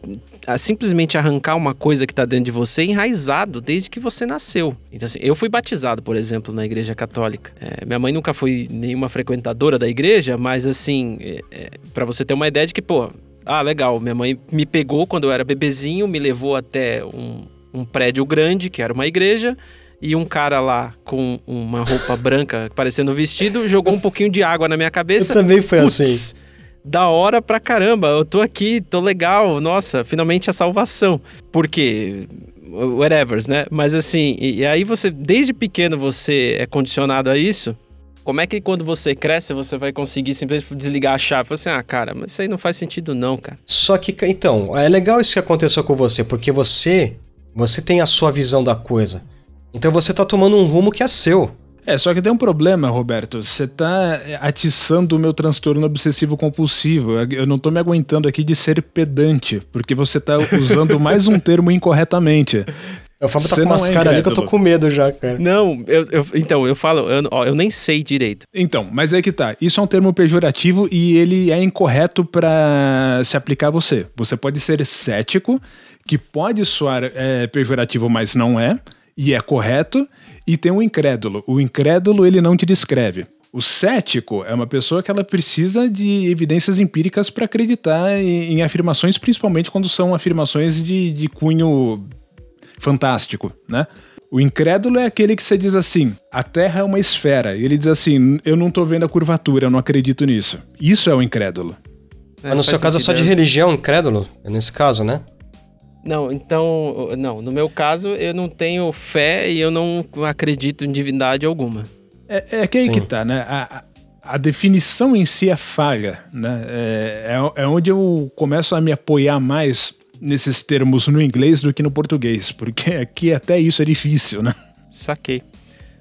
simplesmente arrancar uma coisa que está dentro de você enraizado desde que você nasceu. Então, assim, eu fui batizado, por exemplo, na igreja católica. É, minha mãe nunca foi nenhuma frequentadora da igreja, mas, assim, é, é para você ter uma ideia de que, pô, ah, legal, minha mãe me pegou quando eu era bebezinho, me levou até um, um prédio grande, que era uma igreja, e um cara lá com uma roupa branca parecendo vestido jogou um pouquinho de água na minha cabeça. Eu também foi Puts, assim da hora pra caramba. Eu tô aqui, tô legal, nossa, finalmente a salvação. Por quê? Whatever, né? Mas assim, e, e aí você, desde pequeno, você é condicionado a isso. Como é que quando você cresce, você vai conseguir simplesmente desligar a chave? Você, assim, ah, cara, mas isso aí não faz sentido não, cara. Só que, então, é legal isso que aconteceu com você, porque você, você tem a sua visão da coisa. Então você tá tomando um rumo que é seu. É, só que tem um problema, Roberto. Você tá atiçando o meu transtorno obsessivo compulsivo. Eu não tô me aguentando aqui de ser pedante, porque você tá usando mais um termo incorretamente. Eu falo tá com umas é caras ali que eu tô com medo já, cara. Não, eu, eu, então, eu falo, eu, ó, eu nem sei direito. Então, mas é que tá. Isso é um termo pejorativo e ele é incorreto para se aplicar a você. Você pode ser cético, que pode soar é, pejorativo, mas não é, e é correto e tem o um incrédulo. O incrédulo ele não te descreve. O cético é uma pessoa que ela precisa de evidências empíricas para acreditar em, em, afirmações, principalmente quando são afirmações de, de cunho fantástico, né? O incrédulo é aquele que você diz assim: a Terra é uma esfera. E ele diz assim: eu não estou vendo a curvatura, eu não acredito nisso. Isso é o incrédulo. É, Mas no seu caso é só de religião, incrédulo? É nesse caso, né? Não, então, não, no meu caso, eu não tenho fé e eu não acredito em divindade alguma. É, é que aí Sim. que tá, né? A, a definição em si é falha, né? É, é, é onde eu começo a me apoiar mais nesses termos no inglês do que no português, porque aqui até isso é difícil, né? Saquei.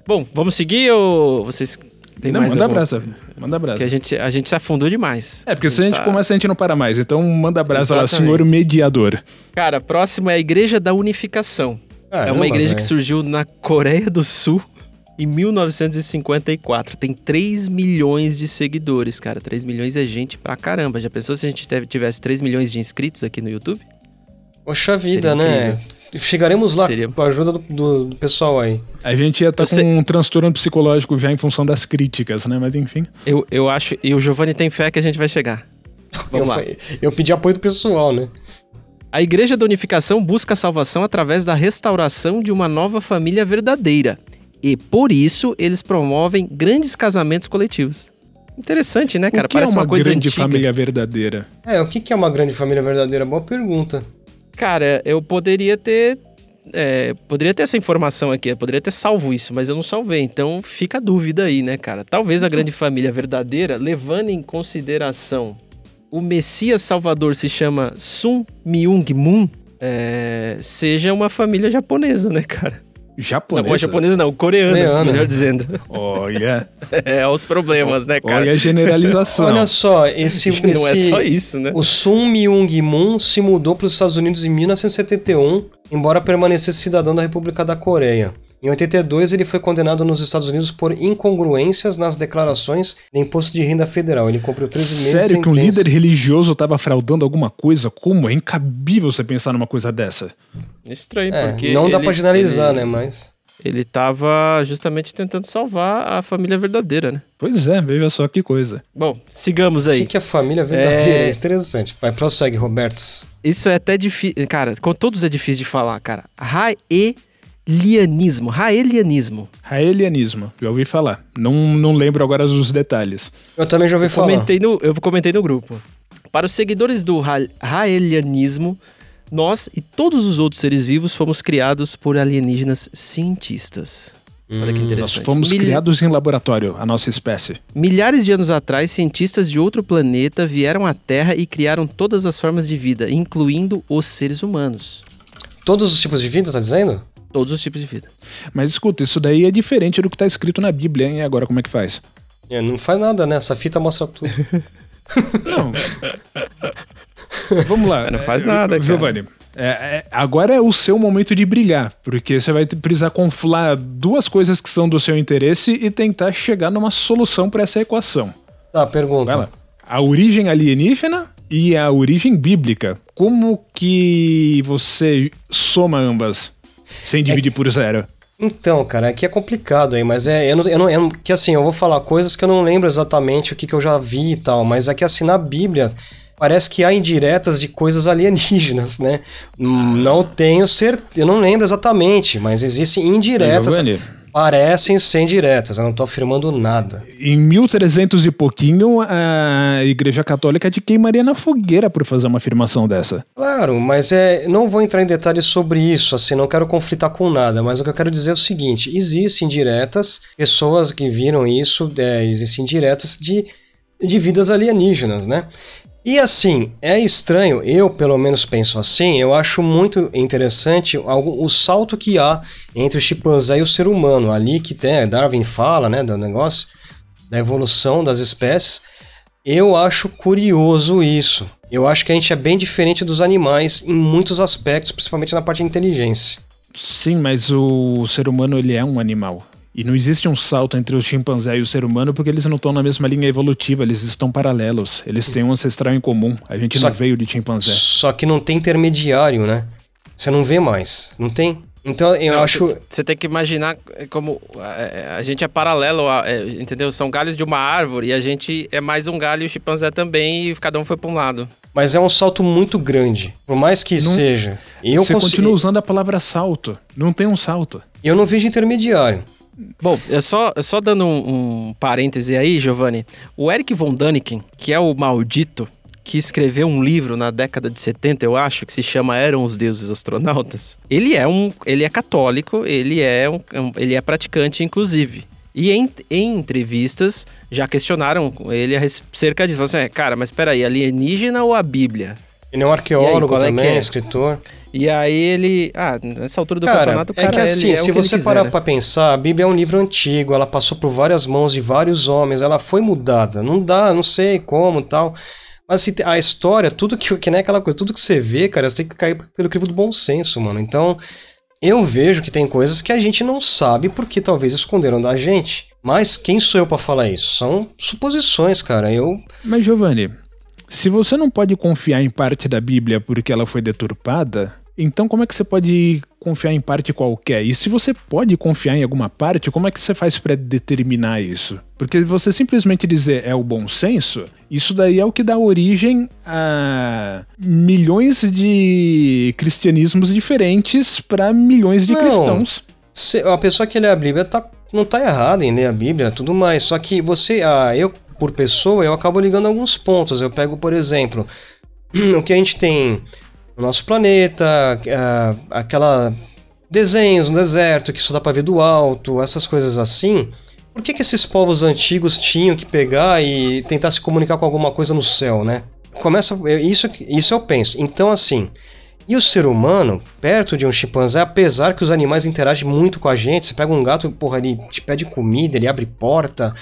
Bom, vamos seguir ou vocês tem não, manda alguma... brasa. Manda brasa. Que a gente, a gente se afundou demais. É, porque a se a gente tá... começa, a gente não para mais. Então manda brasa Exatamente. lá, senhor mediador. Cara, próximo é a Igreja da Unificação. Ah, é uma igreja que surgiu na Coreia do Sul em 1954. Tem 3 milhões de seguidores, cara. 3 milhões é gente pra caramba. Já pensou se a gente tivesse 3 milhões de inscritos aqui no YouTube? Poxa vida, né? Chegaremos lá Seria- com a ajuda do, do- do pessoal aí. A gente ia estar Você- com um transtorno psicológico já em função das críticas, né? Mas enfim. Eu, eu acho. E o Giovanni tem fé que a gente vai chegar. Vamos eu, lá. eu pedi apoio do pessoal, né? A Igreja da Unificação busca a salvação através da restauração de uma nova família verdadeira. E por isso eles promovem grandes casamentos coletivos. Interessante, né, cara? o que Parece é uma, uma, coisa grande antiga. família verdadeira? É, o que é uma grande família verdadeira? Boa pergunta. Cara, eu poderia ter. é, poderia ter essa informação aqui, eu poderia ter salvo isso, mas eu não salvei. Então fica a dúvida aí, né, cara? Talvez a grande família verdadeira, levando em consideração o Messias Salvador se chama Sun Myung Moon, é, seja uma família japonesa, né, cara? Japonesa. Não, ou japonesa não, coreana, Coreana. melhor dizendo. Olha, É, os problemas, né, cara? olha a generalização. Olha só, esse, não é esse- só isso, né? O Sun Myung Moon se mudou para os Estados Unidos em 1971, embora permanecesse cidadão da República da Coreia. Em 82, ele foi condenado nos Estados Unidos por incongruências nas declarações de imposto de renda federal. Ele cumpriu 13 meses Sério de que um líder religioso tava fraudando alguma coisa? Como? É incabível você pensar numa coisa dessa. Estranho, É, porque. não dá ele- pra generalizar, ele- né? Mas. Ele tava justamente tentando salvar a família verdadeira, né? Pois é, veja só que coisa. Bom, sigamos O aí. que, que é família verdadeira? É. É interessante. Vai, prossegue, Roberts. Isso é até difícil. Cara, com todos é difícil de falar, cara. Raelianismo. Raelianismo. Raelianismo, já ouvi falar. Não, não lembro agora os detalhes. Eu também já ouvi falar. Comentei no, eu comentei no grupo. Para os seguidores do Ra- Raelianismo, nós e todos os outros seres vivos fomos criados por alienígenas cientistas. Olha que Hum, Nós interessante. fomos Mil- criados em laboratório, a nossa espécie. Milhares de anos atrás, cientistas de outro planeta vieram à Terra e criaram todas as formas de vida, incluindo os seres humanos. Todos os tipos de vida, tá dizendo? Todos os tipos de vida. Mas escuta, isso daí é diferente do que tá escrito na Bíblia, hein? E agora como é que faz? É, não faz nada, né? Essa fita mostra tudo. Não. Vamos lá. Não faz nada. Giovanni, é, é, agora é o seu momento de brilhar, porque você vai precisar conflar duas coisas que são do seu interesse e tentar chegar numa solução para essa equação. Tá, pergunta. Vai lá. A origem alienígena e a origem bíblica. Como que você soma ambas sem dividir por zero? Então, cara, aqui é complicado aí, mas é. Eu não, eu não, eu não- que assim, eu vou falar coisas que eu não lembro exatamente o que, que eu já vi e tal, mas aqui assim, na Bíblia, parece que há indiretas de coisas alienígenas, né? Hum, Não tenho certeza, eu não lembro exatamente, mas existem indiretas. Giovanni, Parecem ser indiretas, eu não tô afirmando nada. em 1300 e pouquinho, a Igreja Católica te queimaria na fogueira por fazer uma afirmação dessa. Claro, mas é, não vou entrar em detalhes sobre isso, assim, não quero conflitar com nada, mas o que eu quero dizer é o seguinte: existem diretas, pessoas que viram isso, é, existem diretas de, de vidas alienígenas, né? E assim, é estranho, eu pelo menos penso assim, eu acho muito interessante algo, o salto que há entre o chimpanzé e o ser humano, ali que tem, Darwin fala, né, do negócio, da evolução das espécies, eu acho curioso isso. Eu acho que a gente é bem diferente dos animais em muitos aspectos, principalmente na parte de inteligência. Sim, mas o ser humano ele é um animal. E não existe um salto entre o chimpanzé e o ser humano porque eles não estão na mesma linha evolutiva, eles estão paralelos. Eles têm um ancestral em comum. A gente Só não que- veio de chimpanzé. Só que não tem intermediário, né? Você não vê mais, não tem? Então eu acho. Você tem que imaginar como é, a gente é paralelo, a- é, entendeu? São galhos de uma árvore e a gente é mais um galho e o chimpanzé também e cada um foi para um lado. Mas é um salto muito grande. Por mais que Não- seja. Eu, Você continua usando a palavra salto. Não tem um salto. eu não vejo intermediário. Bom, é só, é só dando um, um parêntese aí, Giovanni. O Eric von Däniken, que é o maldito, que escreveu um livro na década de 70, eu acho, que se chama Eram os Deuses Astronautas. Ele é um, ele é católico, ele é um, ele é praticante inclusive. E em, em entrevistas já questionaram ele a res- cerca disso. Falaram assim, cara, mas peraí, alienígena ou a Bíblia? Ele é um arqueólogo é que também, é? escritor. E aí ele, ah, nessa altura do Cara, campeonato, o cara é que assim, ele é se o que ele você parar né? pra pensar, a Bíblia é um livro antigo, ela passou por várias mãos de vários homens, ela foi mudada. Não dá, não sei como tal. Mas assim, a história, tudo que, que nem aquela coisa, tudo que você vê, cara, você tem que cair pelo crivo do bom senso, mano. Então, eu vejo que tem coisas que a gente não sabe porque talvez esconderam da gente. Mas quem sou eu pra falar isso? São suposições, cara. Eu. Mas, Giovanni, se você não pode confiar em parte da Bíblia porque ela foi deturpada, Então, como é que você pode confiar em parte qualquer? E se você pode confiar em alguma parte, como é que você faz para determinar isso? Porque você simplesmente dizer é o bom senso, isso daí é o que dá origem a milhões de cristianismos diferentes para milhões de Não, cristãos. Se, a pessoa que lê a Bíblia tá, não tá errada em ler a Bíblia, tudo mais. Só que você, ah, eu por pessoa, eu acabo ligando alguns pontos. Eu pego, por exemplo, o que a gente tem no nosso planeta, aquela desenhos no deserto que só dá para ver do alto, essas coisas assim. Por que, que esses povos antigos tinham que pegar e tentar se comunicar com alguma coisa no céu, né? Começa isso, isso eu penso. Então assim, e o ser humano, perto de um chimpanzé, apesar que os animais interagem muito com a gente, você pega um gato, porra, ele te pede comida, ele abre porta.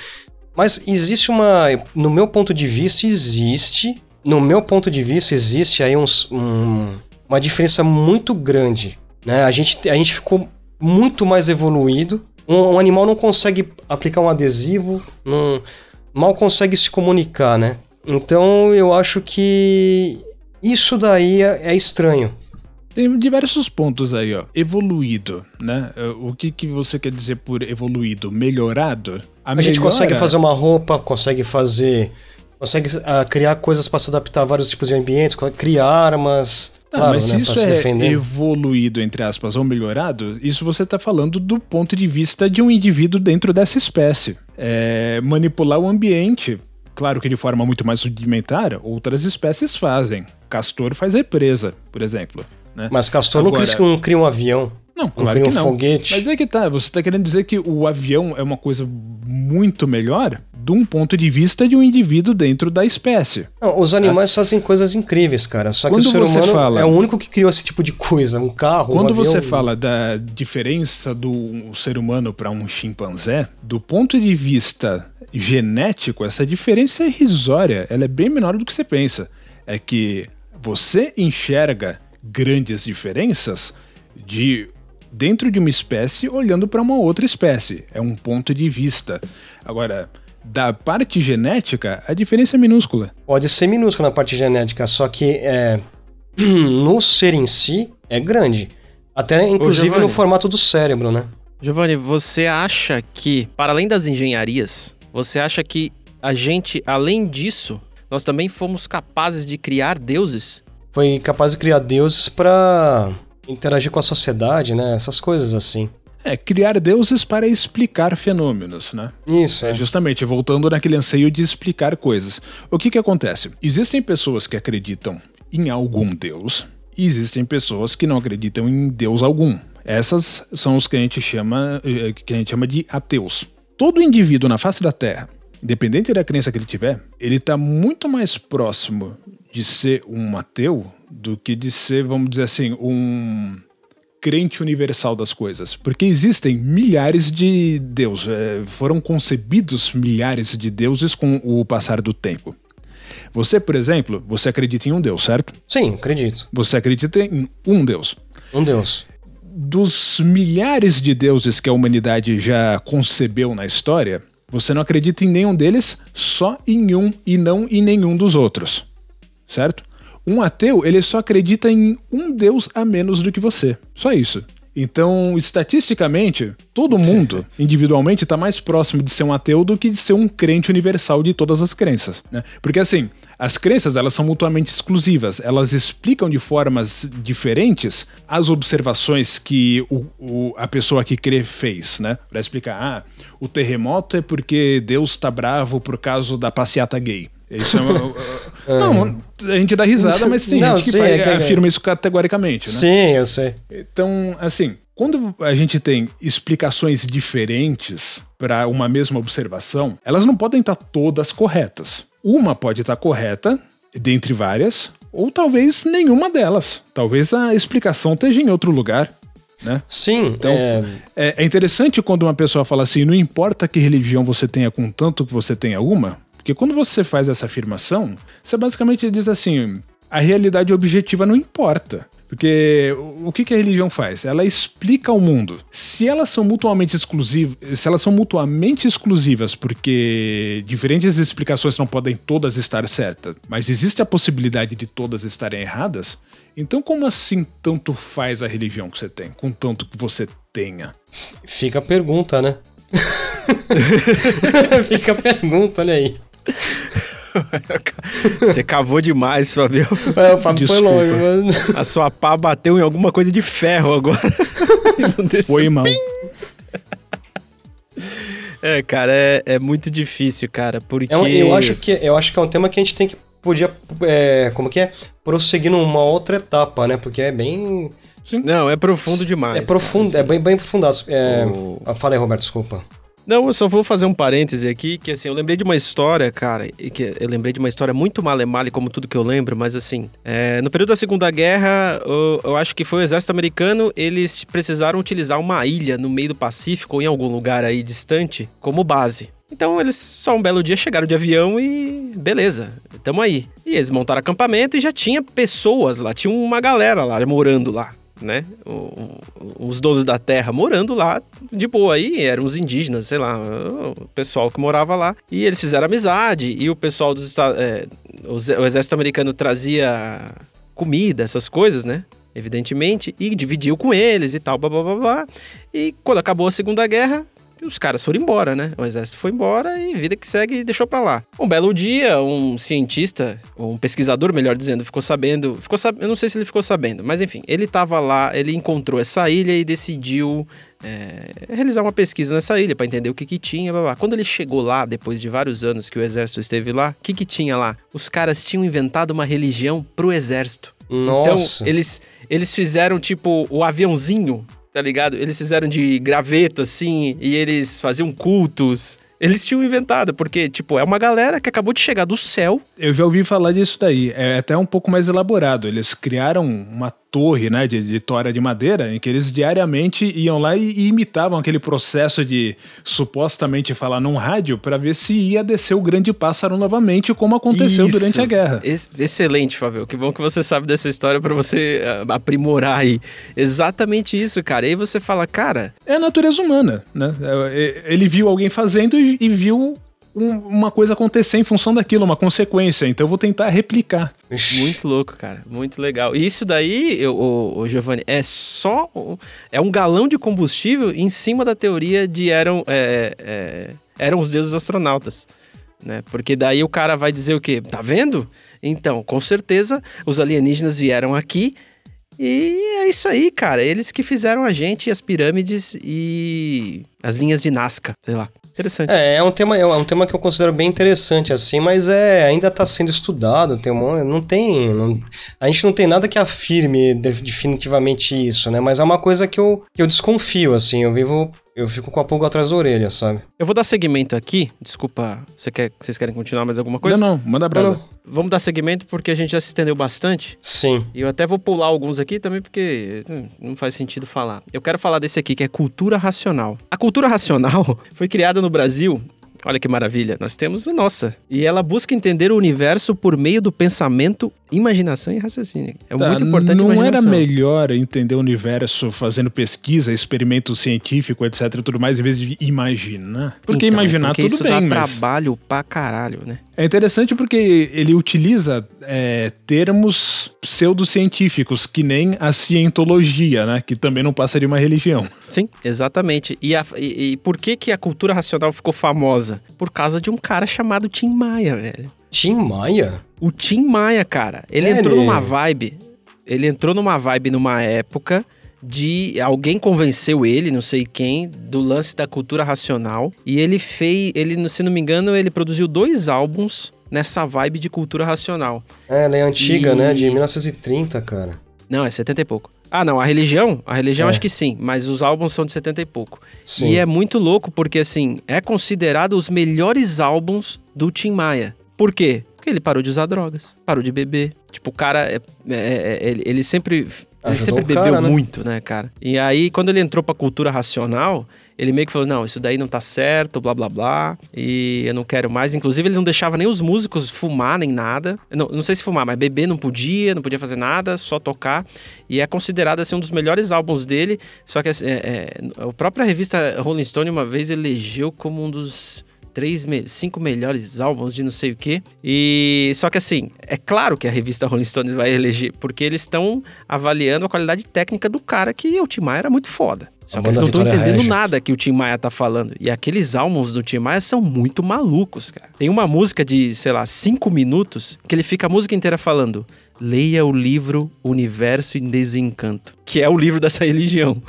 Mas existe uma. No meu ponto de vista, existe no meu ponto de vista, existe aí uns, um, uma diferença muito grande. Né? A, gente, a gente ficou muito mais evoluído. Um, um animal não consegue aplicar um adesivo, não, mal consegue se comunicar, né? Então eu acho que isso daí é, é estranho. Tem diversos pontos aí, ó. Evoluído, né? O que, que você quer dizer por evoluído? Melhorado? A, a gente consegue fazer uma roupa, consegue fazer consegue uh, criar coisas para se adaptar a vários tipos de ambientes, criar armas. Não, claro, mas né, se isso é defender. evoluído, entre aspas, ou melhorado, isso você está falando do ponto de vista de um indivíduo dentro dessa espécie. É, manipular o ambiente, claro que de forma muito mais rudimentar, outras espécies fazem. Castor faz represa, por exemplo. Né? Mas Castor Agora, não, cria, não cria um avião. Não, claro que não. Foguete. Mas é que tá, você tá querendo dizer que o avião é uma coisa muito melhor de um ponto de vista de um indivíduo dentro da espécie. Não, os animais é. fazem coisas incríveis, cara. Só Quando que o ser humano fala... é o único que criou esse tipo de coisa, um carro, Quando um você fala da diferença do ser humano para um chimpanzé, do ponto de vista genético, essa diferença é irrisória, ela é bem menor do que você pensa. É que você enxerga grandes diferenças de dentro de uma espécie olhando para uma outra espécie. É um ponto de vista. Agora, da parte genética, a diferença é minúscula. Pode ser minúscula na parte genética, só que é, no ser em si é grande. Até inclusive no formato do cérebro, né? Giovanni, você acha que, para além das engenharias, você acha que a gente, além disso, nós também fomos capazes de criar deuses? Foi capaz de criar deuses para interagir com a sociedade, né? Essas coisas assim. É, criar deuses para explicar fenômenos, né? Isso. É. Justamente, voltando naquele anseio de explicar coisas. O que que acontece? Existem pessoas que acreditam em algum deus e existem pessoas que não acreditam em deus algum. Essas são os que a gente chama, eh, que a gente chama de ateus. Todo indivíduo na face da Terra, independente da crença que ele tiver, ele está muito mais próximo de ser um ateu do que de ser, vamos dizer assim, um crente universal das coisas. Porque existem milhares de deuses, é, foram concebidos milhares de deuses com o passar do tempo. Você, por exemplo, você acredita em um deus, certo? Sim, acredito. Você acredita em um deus. Um deus. Dos milhares de deuses que a humanidade já concebeu na história, você não acredita em nenhum deles, só em um e não em nenhum dos outros certo? Um ateu, ele só acredita em um Deus a menos do que você. Só isso. Então, estatisticamente, todo mundo, individualmente, está mais próximo de ser um ateu do que de ser um crente universal de todas as crenças. Né? Porque assim, as crenças elas são mutuamente exclusivas, elas explicam de formas diferentes as observações que o, o, a pessoa que crê fez, né? Para explicar, ah, o terremoto é porque Deus está bravo por causa da passeata gay. Isso é uma, é. Não, a gente dá risada, mas tem não, gente que sim, faz, é que, é afirma isso categoricamente, né? Sim, eu sei. Então, assim, quando a gente tem explicações diferentes para uma mesma observação, elas não podem estar todas corretas. Uma pode estar correta, dentre várias, ou talvez nenhuma delas. Talvez a explicação esteja em outro lugar. Né? Sim. Então, é... é... É, interessante quando uma pessoa fala assim: não importa que religião você tenha, contanto que você tenha uma, porque quando você faz essa afirmação, você basicamente diz assim: a realidade objetiva não importa. Porque o que, a religião faz? Ela explica o mundo. Se elas são mutuamente exclusivas, se elas são mutuamente exclusivas, porque diferentes explicações não podem todas estar certas, mas existe a possibilidade de todas estarem erradas, então como assim tanto faz a religião que você tem, com tanto que você tenha? Fica a pergunta, né? Fica a pergunta, olha aí. Você cavou demais, Fabio. É, o Fábio foi longe, mano. A sua pá bateu em alguma coisa de ferro agora. Foi mal. É, cara, é, é muito difícil, cara, porque... É um- eu, acho que, eu acho que é um tema que a gente tem que podia, é, como que é? Prosseguir numa outra etapa, né? Porque é bem... Não, é profundo demais. é profundo, cara, é bem, bem aprofundado. É... O- Fala aí, Roberto, desculpa. Não, eu só vou fazer um parêntese aqui, que assim, eu lembrei de uma história, cara, e que eu lembrei de uma história muito male-male, como tudo que eu lembro, mas assim, é, no período da Segunda Guerra, eu, eu acho que foi o exército americano, eles precisaram utilizar uma ilha no meio do Pacífico, ou em algum lugar aí distante, como base. Então eles só um belo dia chegaram de avião e beleza, tamo aí. E eles montaram acampamento e já tinha pessoas lá, tinha uma galera lá morando lá. Né? O- o- os donos da terra morando lá de boa. Aí eram os indígenas, sei lá, o pessoal que morava lá. E eles fizeram amizade. E o pessoal dos Estados. É, o exército americano trazia comida, essas coisas, né? Evidentemente. E dividiu com eles e tal, blá blá blá blá. E quando acabou a Segunda Guerra. Os caras foram embora, né? O exército foi embora e vida que segue deixou pra lá. Um belo dia, um cientista, ou um pesquisador, melhor dizendo, ficou sabendo. Ficou sab... Eu não sei se ele ficou sabendo, mas enfim, ele tava lá, ele encontrou essa ilha e decidiu é, realizar uma pesquisa nessa ilha para entender o que que tinha, blá, blá. Quando ele chegou lá, depois de vários anos que o exército esteve lá, o que que tinha lá? Os caras tinham inventado uma religião pro exército. Nossa. Então, eles, eles fizeram tipo o aviãozinho, tá ligado? Eles fizeram de graveto assim, e eles faziam cultos. Eles tinham inventado, porque, tipo, é uma galera que acabou de chegar do céu. Eu já ouvi falar disso daí. É até um pouco mais elaborado. Eles criaram uma torre, né, de, de tora de madeira, em que eles diariamente iam lá e, e imitavam aquele processo de supostamente falar num rádio para ver se ia descer o grande pássaro novamente, como aconteceu Isso. durante a guerra. Ex- excelente, Fábio. Que bom que você sabe dessa história pra você ah, aprimorar aí. Exatamente isso, cara. E aí você fala, cara, É a natureza humana, né? É, é, Ele viu alguém fazendo e viu um- uma coisa acontecer em função daquilo, uma consequência. Então eu vou tentar replicar. Muito louco, cara. Muito legal. E isso daí, eu- o, o Giovanni, é só. um- É um galão de combustível em cima da teoria de eram, é, é, eram os deuses astronautas. Né? Porque daí o cara vai dizer o quê? Tá vendo? Então, com certeza, os alienígenas vieram aqui. E é isso aí, cara. Eles que fizeram a gente, as pirâmides e as linhas de Nazca, sei lá. Interessante. É, é um tema, é um tema que eu considero bem interessante, assim, mas é, ainda está sendo estudado, tem um, mon- não tem, não- a gente não tem nada que afirme de- definitivamente isso, né, mas é uma coisa que eu, que eu desconfio, assim, eu vivo, eu fico com a pulga atrás da orelha, sabe? Eu vou dar seguimento aqui. Desculpa, você quer, vocês querem continuar mais alguma coisa? Não, não, manda brasa. Vamos dar seguimento porque a gente já se estendeu bastante. Sim, E eu até vou pular alguns aqui também porque hum, não faz sentido falar. Eu quero falar desse aqui que é cultura racional. A cultura racional foi criada no Brasil. Olha que maravilha, nós temos a nossa. E ela busca entender o universo por meio do pensamento, imaginação e raciocínio. É Tá, muito importante a Não era melhor entender o universo fazendo pesquisa, experimento científico, etc e tudo mais, em vez de imaginar? Porque Então, imaginar porque tudo isso bem, dá mas... trabalho pra caralho, né? É interessante porque ele utiliza é, termos pseudocientíficos, que nem a cientologia, né? Que também não passa de uma religião. Sim, exatamente. E, a- e- e por que, que a cultura racional ficou famosa? Por causa de um cara chamado Tim Maia, velho. Tim Maia? O Tim Maia, cara, ele É, entrou ele- numa vibe. Ele entrou numa vibe numa época de. Alguém convenceu ele, não sei quem, do lance da cultura racional. E ele fez. Ele, se não me engano, ele produziu dois álbuns nessa vibe de cultura racional. É, ela é antiga, E- né, de 1930, cara. Não, é 70 e pouco. Ah, não, a religião? A religião É. acho que sim, mas os álbuns são de 70 e pouco. Sim. E é muito louco porque, assim, é considerado os melhores álbuns do Tim Maia. Por quê? Porque ele parou de usar drogas, parou de beber. Tipo, o cara, é- é- é- ele, ele sempre Ele sempre bebeu cara, né? muito, né, cara? E aí, quando ele entrou pra cultura racional, ele meio que falou: não, isso daí não tá certo, blá blá blá, e eu não quero mais. Inclusive, ele não deixava nem os músicos fumar nem nada. Não, não sei se fumar, mas beber não podia, não podia fazer nada, só tocar. E é considerado assim um dos melhores álbuns dele. Só que assim, é, é, a própria revista Rolling Stone uma vez elegeu como um dos três, cinco melhores álbuns de não sei o quê. E só que assim, é claro que a revista Rolling Stone vai eleger, porque eles estão avaliando a qualidade técnica do cara que o Tim Maia era muito foda. Só que eles não estão entendendo Regis. nada que o Tim Maia tá falando. E aqueles álbuns do Tim Maia são muito malucos, cara. Tem uma música de, sei lá, cinco minutos que ele fica a música inteira falando: leia o livro Universo em Desencanto, que é o livro dessa religião.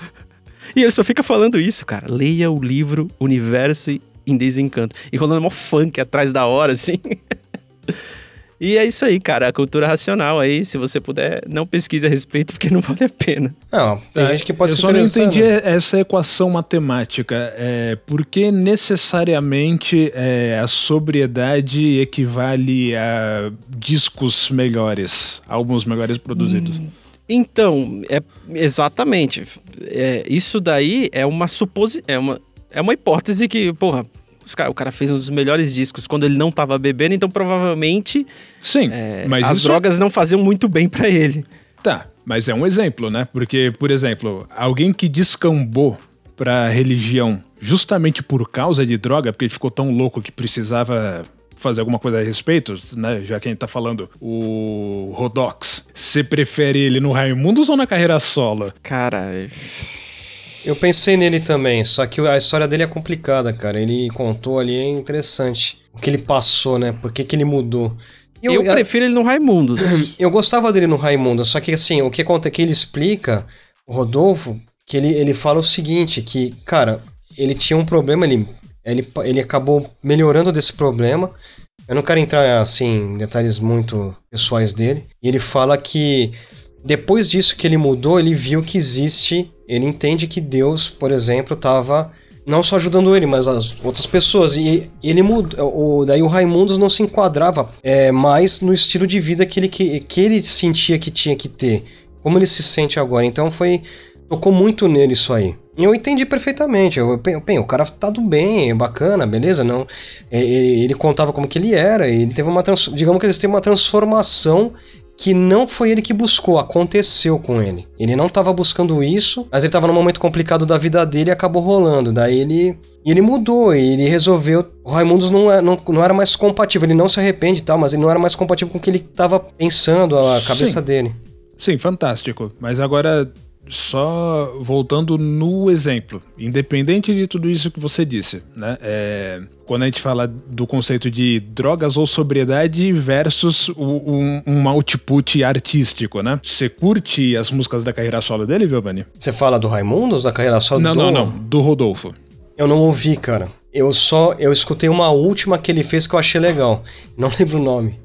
E ele só fica falando isso, cara. Leia o livro Universo em desencanto. E rolando mó funk atrás da hora, assim. E é isso aí, cara. A cultura racional aí, se você puder, não pesquise a respeito, porque não vale a pena. Não, tem é, gente que pode Eu só não entendi essa equação matemática. É, por que necessariamente é, a sobriedade equivale a discos melhores, álbuns melhores produzidos? Hum. Então, é exatamente. É, isso daí é uma suposição. É uma, é uma hipótese que, porra, o cara fez um dos melhores discos quando ele não tava bebendo, então provavelmente. Sim, é, mas as drogas não faziam muito bem para ele. Tá, mas é um exemplo, né? Porque, por exemplo, alguém que descambou pra religião justamente por causa de droga, porque ele ficou tão louco que precisava fazer alguma coisa a respeito, né? Já que a gente tá falando o Rodox. Você prefere ele no Raimundos ou na carreira solo? Cara. Eu pensei nele também, só que a história dele é complicada, cara. Ele contou ali, é interessante. O que ele passou, né? Por que, que ele mudou. Eu, eu prefiro ele no Raimundos. Eu gostava dele no Raimundos, só que assim, o que é que ele explica, o Rodolfo, que ele, ele fala o seguinte, que, cara, ele tinha um problema, ele, ele, ele acabou melhorando desse problema. Eu não quero entrar, assim, em detalhes muito pessoais dele. E ele fala que depois disso que ele mudou, ele viu que existe ele entende que Deus, por exemplo, estava não só ajudando ele, mas as outras pessoas. E ele mudou. Daí o Raimundos não se enquadrava é, mais no estilo de vida que ele, que, que ele sentia que tinha que ter. Como ele se sente agora. Então foi. Tocou muito nele isso aí. E eu entendi perfeitamente. Eu, bem, o cara tá do bem, é bacana, beleza? Não, ele, ele contava como que ele era. Ele teve uma. Digamos que eles têm uma transformação que não foi ele que buscou, aconteceu com ele. Ele não estava buscando isso, mas ele estava num momento complicado da vida dele e acabou rolando. Daí ele ele mudou, ele resolveu. O Raimundos não, é, não, não era mais compatível, ele não se arrepende e tal, mas ele não era mais compatível com o que ele estava pensando, a cabeça Sim. dele. Sim, fantástico. Mas agora só voltando no exemplo, independente de tudo isso que você disse, né? É, quando a gente fala do conceito de drogas ou sobriedade versus um, um, output artístico, né? Você curte as músicas da carreira solo dele, Giovanni? Você fala do Raimundos, da carreira solo Não, do... não, não, do Rodolfo. Eu não ouvi, cara. Eu só eu escutei uma última que ele fez que eu achei legal. Não lembro o nome.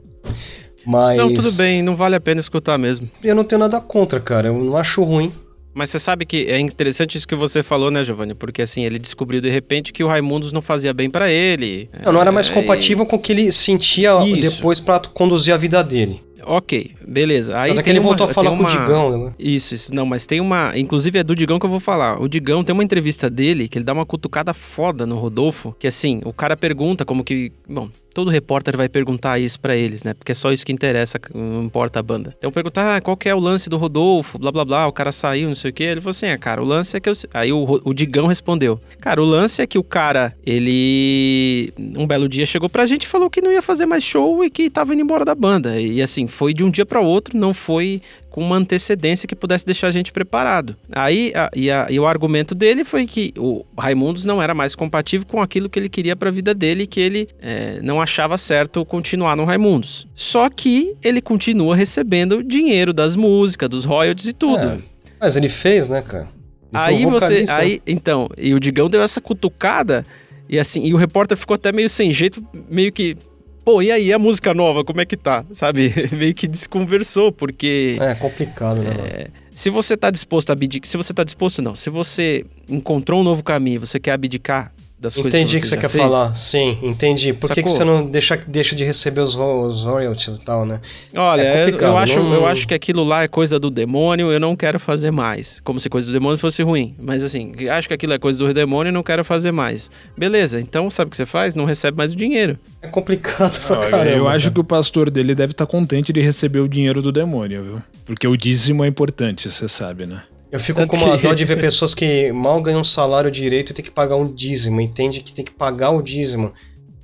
Mas. Não, tudo bem, não vale a pena escutar mesmo. Eu não tenho nada contra, cara. Eu não acho ruim. Mas você sabe que é interessante isso que você falou, né, Giovanni? Porque assim, ele descobriu de repente que o Raimundos não fazia bem para ele. Não, não era mais é, compatível e... com o que ele sentia isso. depois para conduzir a vida dele. Ok, beleza. Aí mas é que ele voltou a falar uma... com o Digão, né? Isso, isso. Não, mas tem uma. Inclusive é do Digão que eu vou falar. O Digão tem uma entrevista dele que ele dá uma cutucada foda no Rodolfo. Que assim, o cara pergunta como que. Bom, todo repórter vai perguntar isso para eles, né? Porque é só isso que interessa, não importa a banda. Então perguntar ah, qual que é o lance do Rodolfo, blá blá blá, o cara saiu, não sei o que. Ele falou assim: ah, cara, o lance é que eu. Aí o, o Digão respondeu: Cara, o lance é que o cara, ele. Um belo dia chegou pra gente e falou que não ia fazer mais show e que tava indo embora da banda. E assim, foi de um dia para outro, não foi com uma antecedência que pudesse deixar a gente preparado. Aí, a, e, a, e, o argumento dele foi que o Raimundos não era mais compatível com aquilo que ele queria para a vida dele, que ele é, não achava certo continuar no Raimundos. Só que ele continua recebendo dinheiro das músicas, dos royalties e tudo. É, mas ele fez, né, cara? Ele aí você, aí, então, e o Digão deu essa cutucada e assim, e o repórter ficou até meio sem jeito, meio que pô, e aí a música nova, como é que tá? Sabe? Meio que desconversou, porque. É complicado, né? É, se você tá disposto a abdicar. Se você tá disposto, não. Se você encontrou um novo caminho, você quer abdicar das coisas que Entendi você o que você quer fez? falar. Sim, entendi. Por que, que você não deixa, deixa de receber os, os royalties e tal, né? Olha, É eu- eu, acho, não- eu acho que aquilo lá é coisa do demônio, eu não quero fazer mais. Como se coisa do demônio fosse ruim. Mas assim, acho que aquilo é coisa do demônio e não quero fazer mais. Beleza, então sabe o que você faz? Não recebe mais o dinheiro. É complicado pra Olha, caramba. eu acho cara. que o pastor dele deve estar contente de receber o dinheiro do demônio, viu? Porque o dízimo é importante, você sabe, né? Eu fico Tanto com uma que- dó de ver pessoas que mal ganham um salário direito e tem que pagar um dízimo. Entende que tem que pagar o dízimo.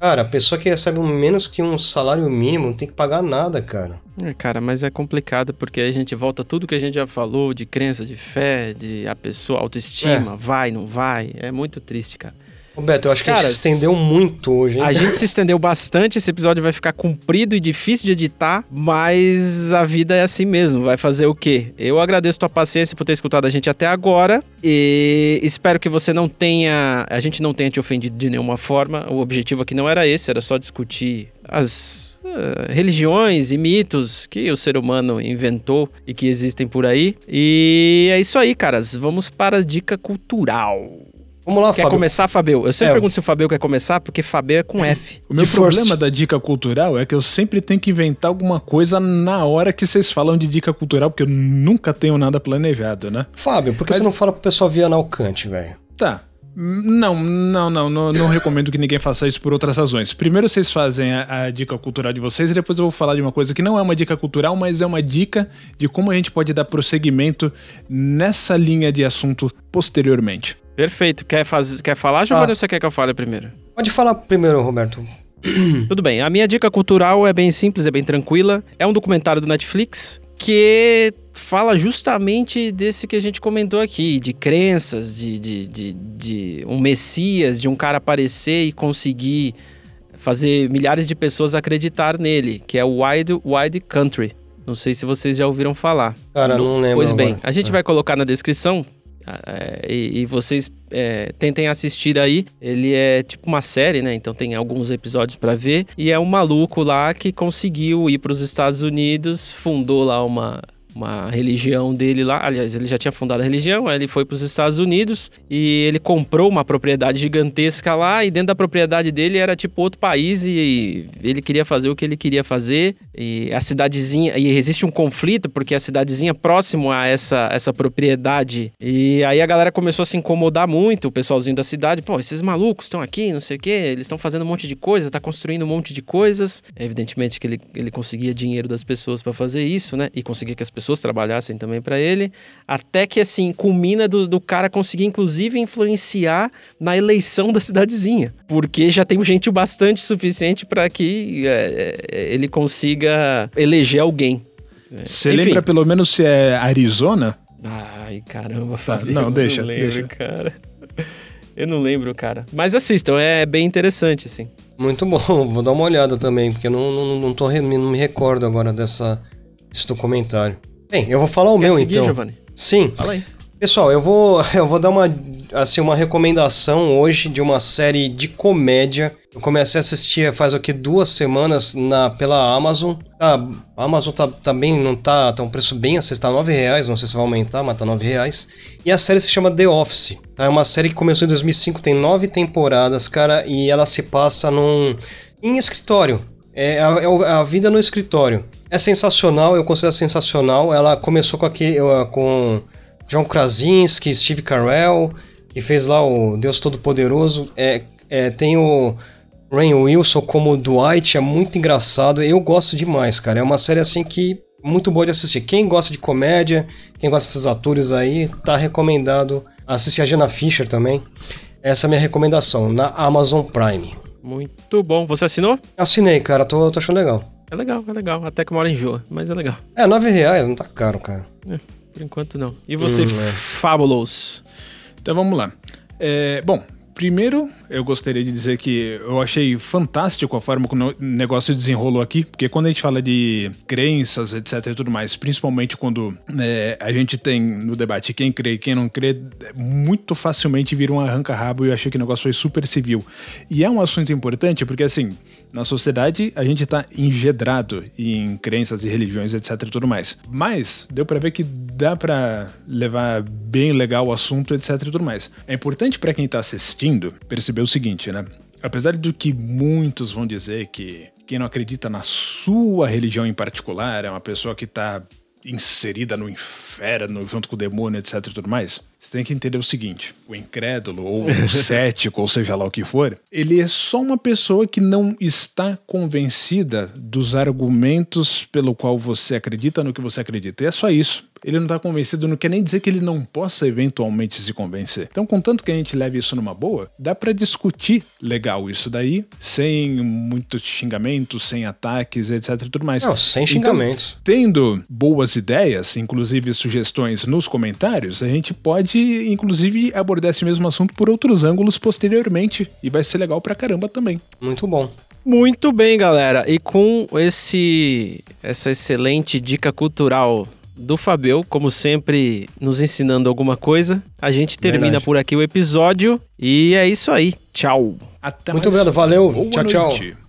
Cara, a pessoa que recebe menos que um salário mínimo não tem que pagar nada, cara. É, cara, mas é complicado porque a gente volta tudo que a gente já falou de crença, de fé, de a pessoa, autoestima, vai, não vai. É muito triste, cara. Roberto, eu acho que a Cara, gente se estendeu muito hoje, hein? A gente se estendeu bastante, esse episódio vai ficar comprido e difícil de editar, mas a vida é assim mesmo, vai fazer o quê? Eu agradeço tua paciência por ter escutado a gente até agora e espero que você não tenha, a gente não tenha te ofendido de nenhuma forma. O objetivo aqui não era esse, era só discutir as eh, religiões e mitos que o ser humano inventou e que existem por aí. E é isso aí, caras. Vamos para a dica cultural. Vamos lá, Quer Fábio. começar, Fabio? Eu sempre É. pergunto se o Fabio quer começar, porque Fabio é com F. O meu De força. problema da dica cultural é que eu sempre tenho que inventar alguma coisa na hora que vocês falam de dica cultural, porque eu nunca tenho nada planejado, né? Fábio, por que Mas- você não fala pro pessoal via Alcante, velho? Tá. Não, não, não, não, não recomendo que ninguém faça isso por outras razões. Primeiro vocês fazem a, a dica cultural de vocês e depois eu vou falar de uma coisa que não é uma dica cultural, mas é uma dica de como a gente pode dar prosseguimento nessa linha de assunto posteriormente. Perfeito. Quer, faz... quer falar, Giovanni, ou você quer que eu fale primeiro? Pode falar primeiro, Roberto. Tudo bem. A minha dica cultural é bem simples, é bem tranquila. É um documentário do Netflix que fala justamente desse que a gente comentou aqui, de crenças, de, de, de, de um messias, de um cara aparecer e conseguir fazer milhares de pessoas acreditar nele, que é o Wild Wild Country. Não sei se vocês já ouviram falar. Cara, não lembro. Pois bem, agora. a gente vai colocar na descrição é, e, vocês é, tentem assistir aí. Ele é tipo uma série, né? Então tem alguns episódios pra ver. E é um maluco lá que conseguiu ir pros Estados Unidos, fundou lá uma. Uma religião dele lá, aliás, ele já tinha fundado a religião, aí ele foi para os Estados Unidos e ele comprou uma propriedade gigantesca lá. E dentro da propriedade dele era tipo outro país e ele queria fazer o que ele queria fazer. E a cidadezinha, e existe um conflito porque a cidadezinha próximo a essa, essa propriedade. E aí a galera começou a se incomodar muito, o pessoalzinho da cidade. Pô, esses malucos estão aqui, não sei o quê, eles estão fazendo um monte de coisa, tá construindo um monte de coisas. Evidentemente que ele, ele conseguia dinheiro das pessoas para fazer isso, né? E conseguia que as pessoas trabalhassem também para ele. Até que, assim, culmina do, do cara conseguir, inclusive, influenciar na eleição da cidadezinha. Porque já tem gente o bastante suficiente para que é, é, ele consiga eleger alguém. Você Enfim. lembra pelo menos se é Arizona? Ai, caramba, Fabio. não, eu deixa, Não lembro, deixa. cara. Eu não lembro, cara. Mas assistam, é bem interessante, assim. Muito bom, vou dar uma olhada também, porque eu não, não, não, tô, não me recordo agora dessa, desse documentário. Bem, eu vou falar o Quer meu seguir, então. Giovanni? Sim, Fala aí. pessoal, eu vou, eu vou dar uma, assim, uma recomendação hoje de uma série de comédia. Eu comecei a assistir faz o que duas semanas na, pela Amazon. Tá, a Amazon tá, tá bem, não tá, tá um preço bem acessível, tá 9 reais, não sei se vai aumentar, mas tá 9 reais. E a série se chama The Office. Tá? É uma série que começou em 2005, tem nove temporadas, cara, e ela se passa num em escritório. É a, é o- a vida no escritório. É sensacional, eu considero sensacional. Ela começou com aqui com John Krasinski, Steve Carell, que fez lá o Deus Todo-Poderoso. É, é, tem o Rain Wilson como Dwight, é muito engraçado. Eu gosto demais, cara. É uma série assim que muito boa de assistir. Quem gosta de comédia, quem gosta desses atores aí, tá recomendado assistir a Jenna Fischer também. Essa é a minha recomendação na Amazon Prime. Muito bom. Você assinou? Assinei, cara, tô, tô achando legal. É legal, é legal. Até que uma hora enjoa, mas é legal. É, 9 reais, não tá caro, cara. Por enquanto não. E você, Hum, é. Fabulous? Então vamos lá. É, bom, primeiro eu gostaria de dizer que eu achei fantástico a forma como o negócio desenrolou aqui, porque quando a gente fala de crenças, etc e tudo mais, principalmente quando né, a gente tem no debate quem crê e quem não crê, muito facilmente vira um arranca-rabo e eu achei que o negócio foi super civil. E é um assunto importante porque, assim, na sociedade a gente tá engedrado em crenças e religiões, etc e tudo mais. Mas deu pra ver que dá pra levar bem legal o assunto, etc e tudo mais. É importante pra quem tá assistindo perceber perceber o seguinte, né? Apesar de que muitos vão dizer que quem não acredita na sua religião em particular é uma pessoa que está inserida no inferno junto com o demônio, etc e tudo mais. Você tem que entender o seguinte: o incrédulo ou o cético, ou seja lá o que for, ele é só uma pessoa que não está convencida dos argumentos pelo qual você acredita no que você acredita. E é só isso ele não está convencido, não quer nem dizer que ele não possa eventualmente se convencer. Então, contanto que a gente leve isso numa boa, dá para discutir legal isso daí, sem muitos xingamentos, sem ataques, etc e tudo mais. Não, sem xingamentos. Então, tendo boas ideias, inclusive sugestões nos comentários, a gente pode, inclusive, abordar esse mesmo assunto por outros ângulos posteriormente, e vai ser legal pra caramba também. Muito bom. Muito bem, galera. E com esse essa excelente dica cultural do Fabio, como sempre, nos ensinando alguma coisa. A gente termina Verdade. por aqui o episódio e é isso aí. Tchau. Até Muito mais. obrigado, valeu. Boa tchau, noite. tchau.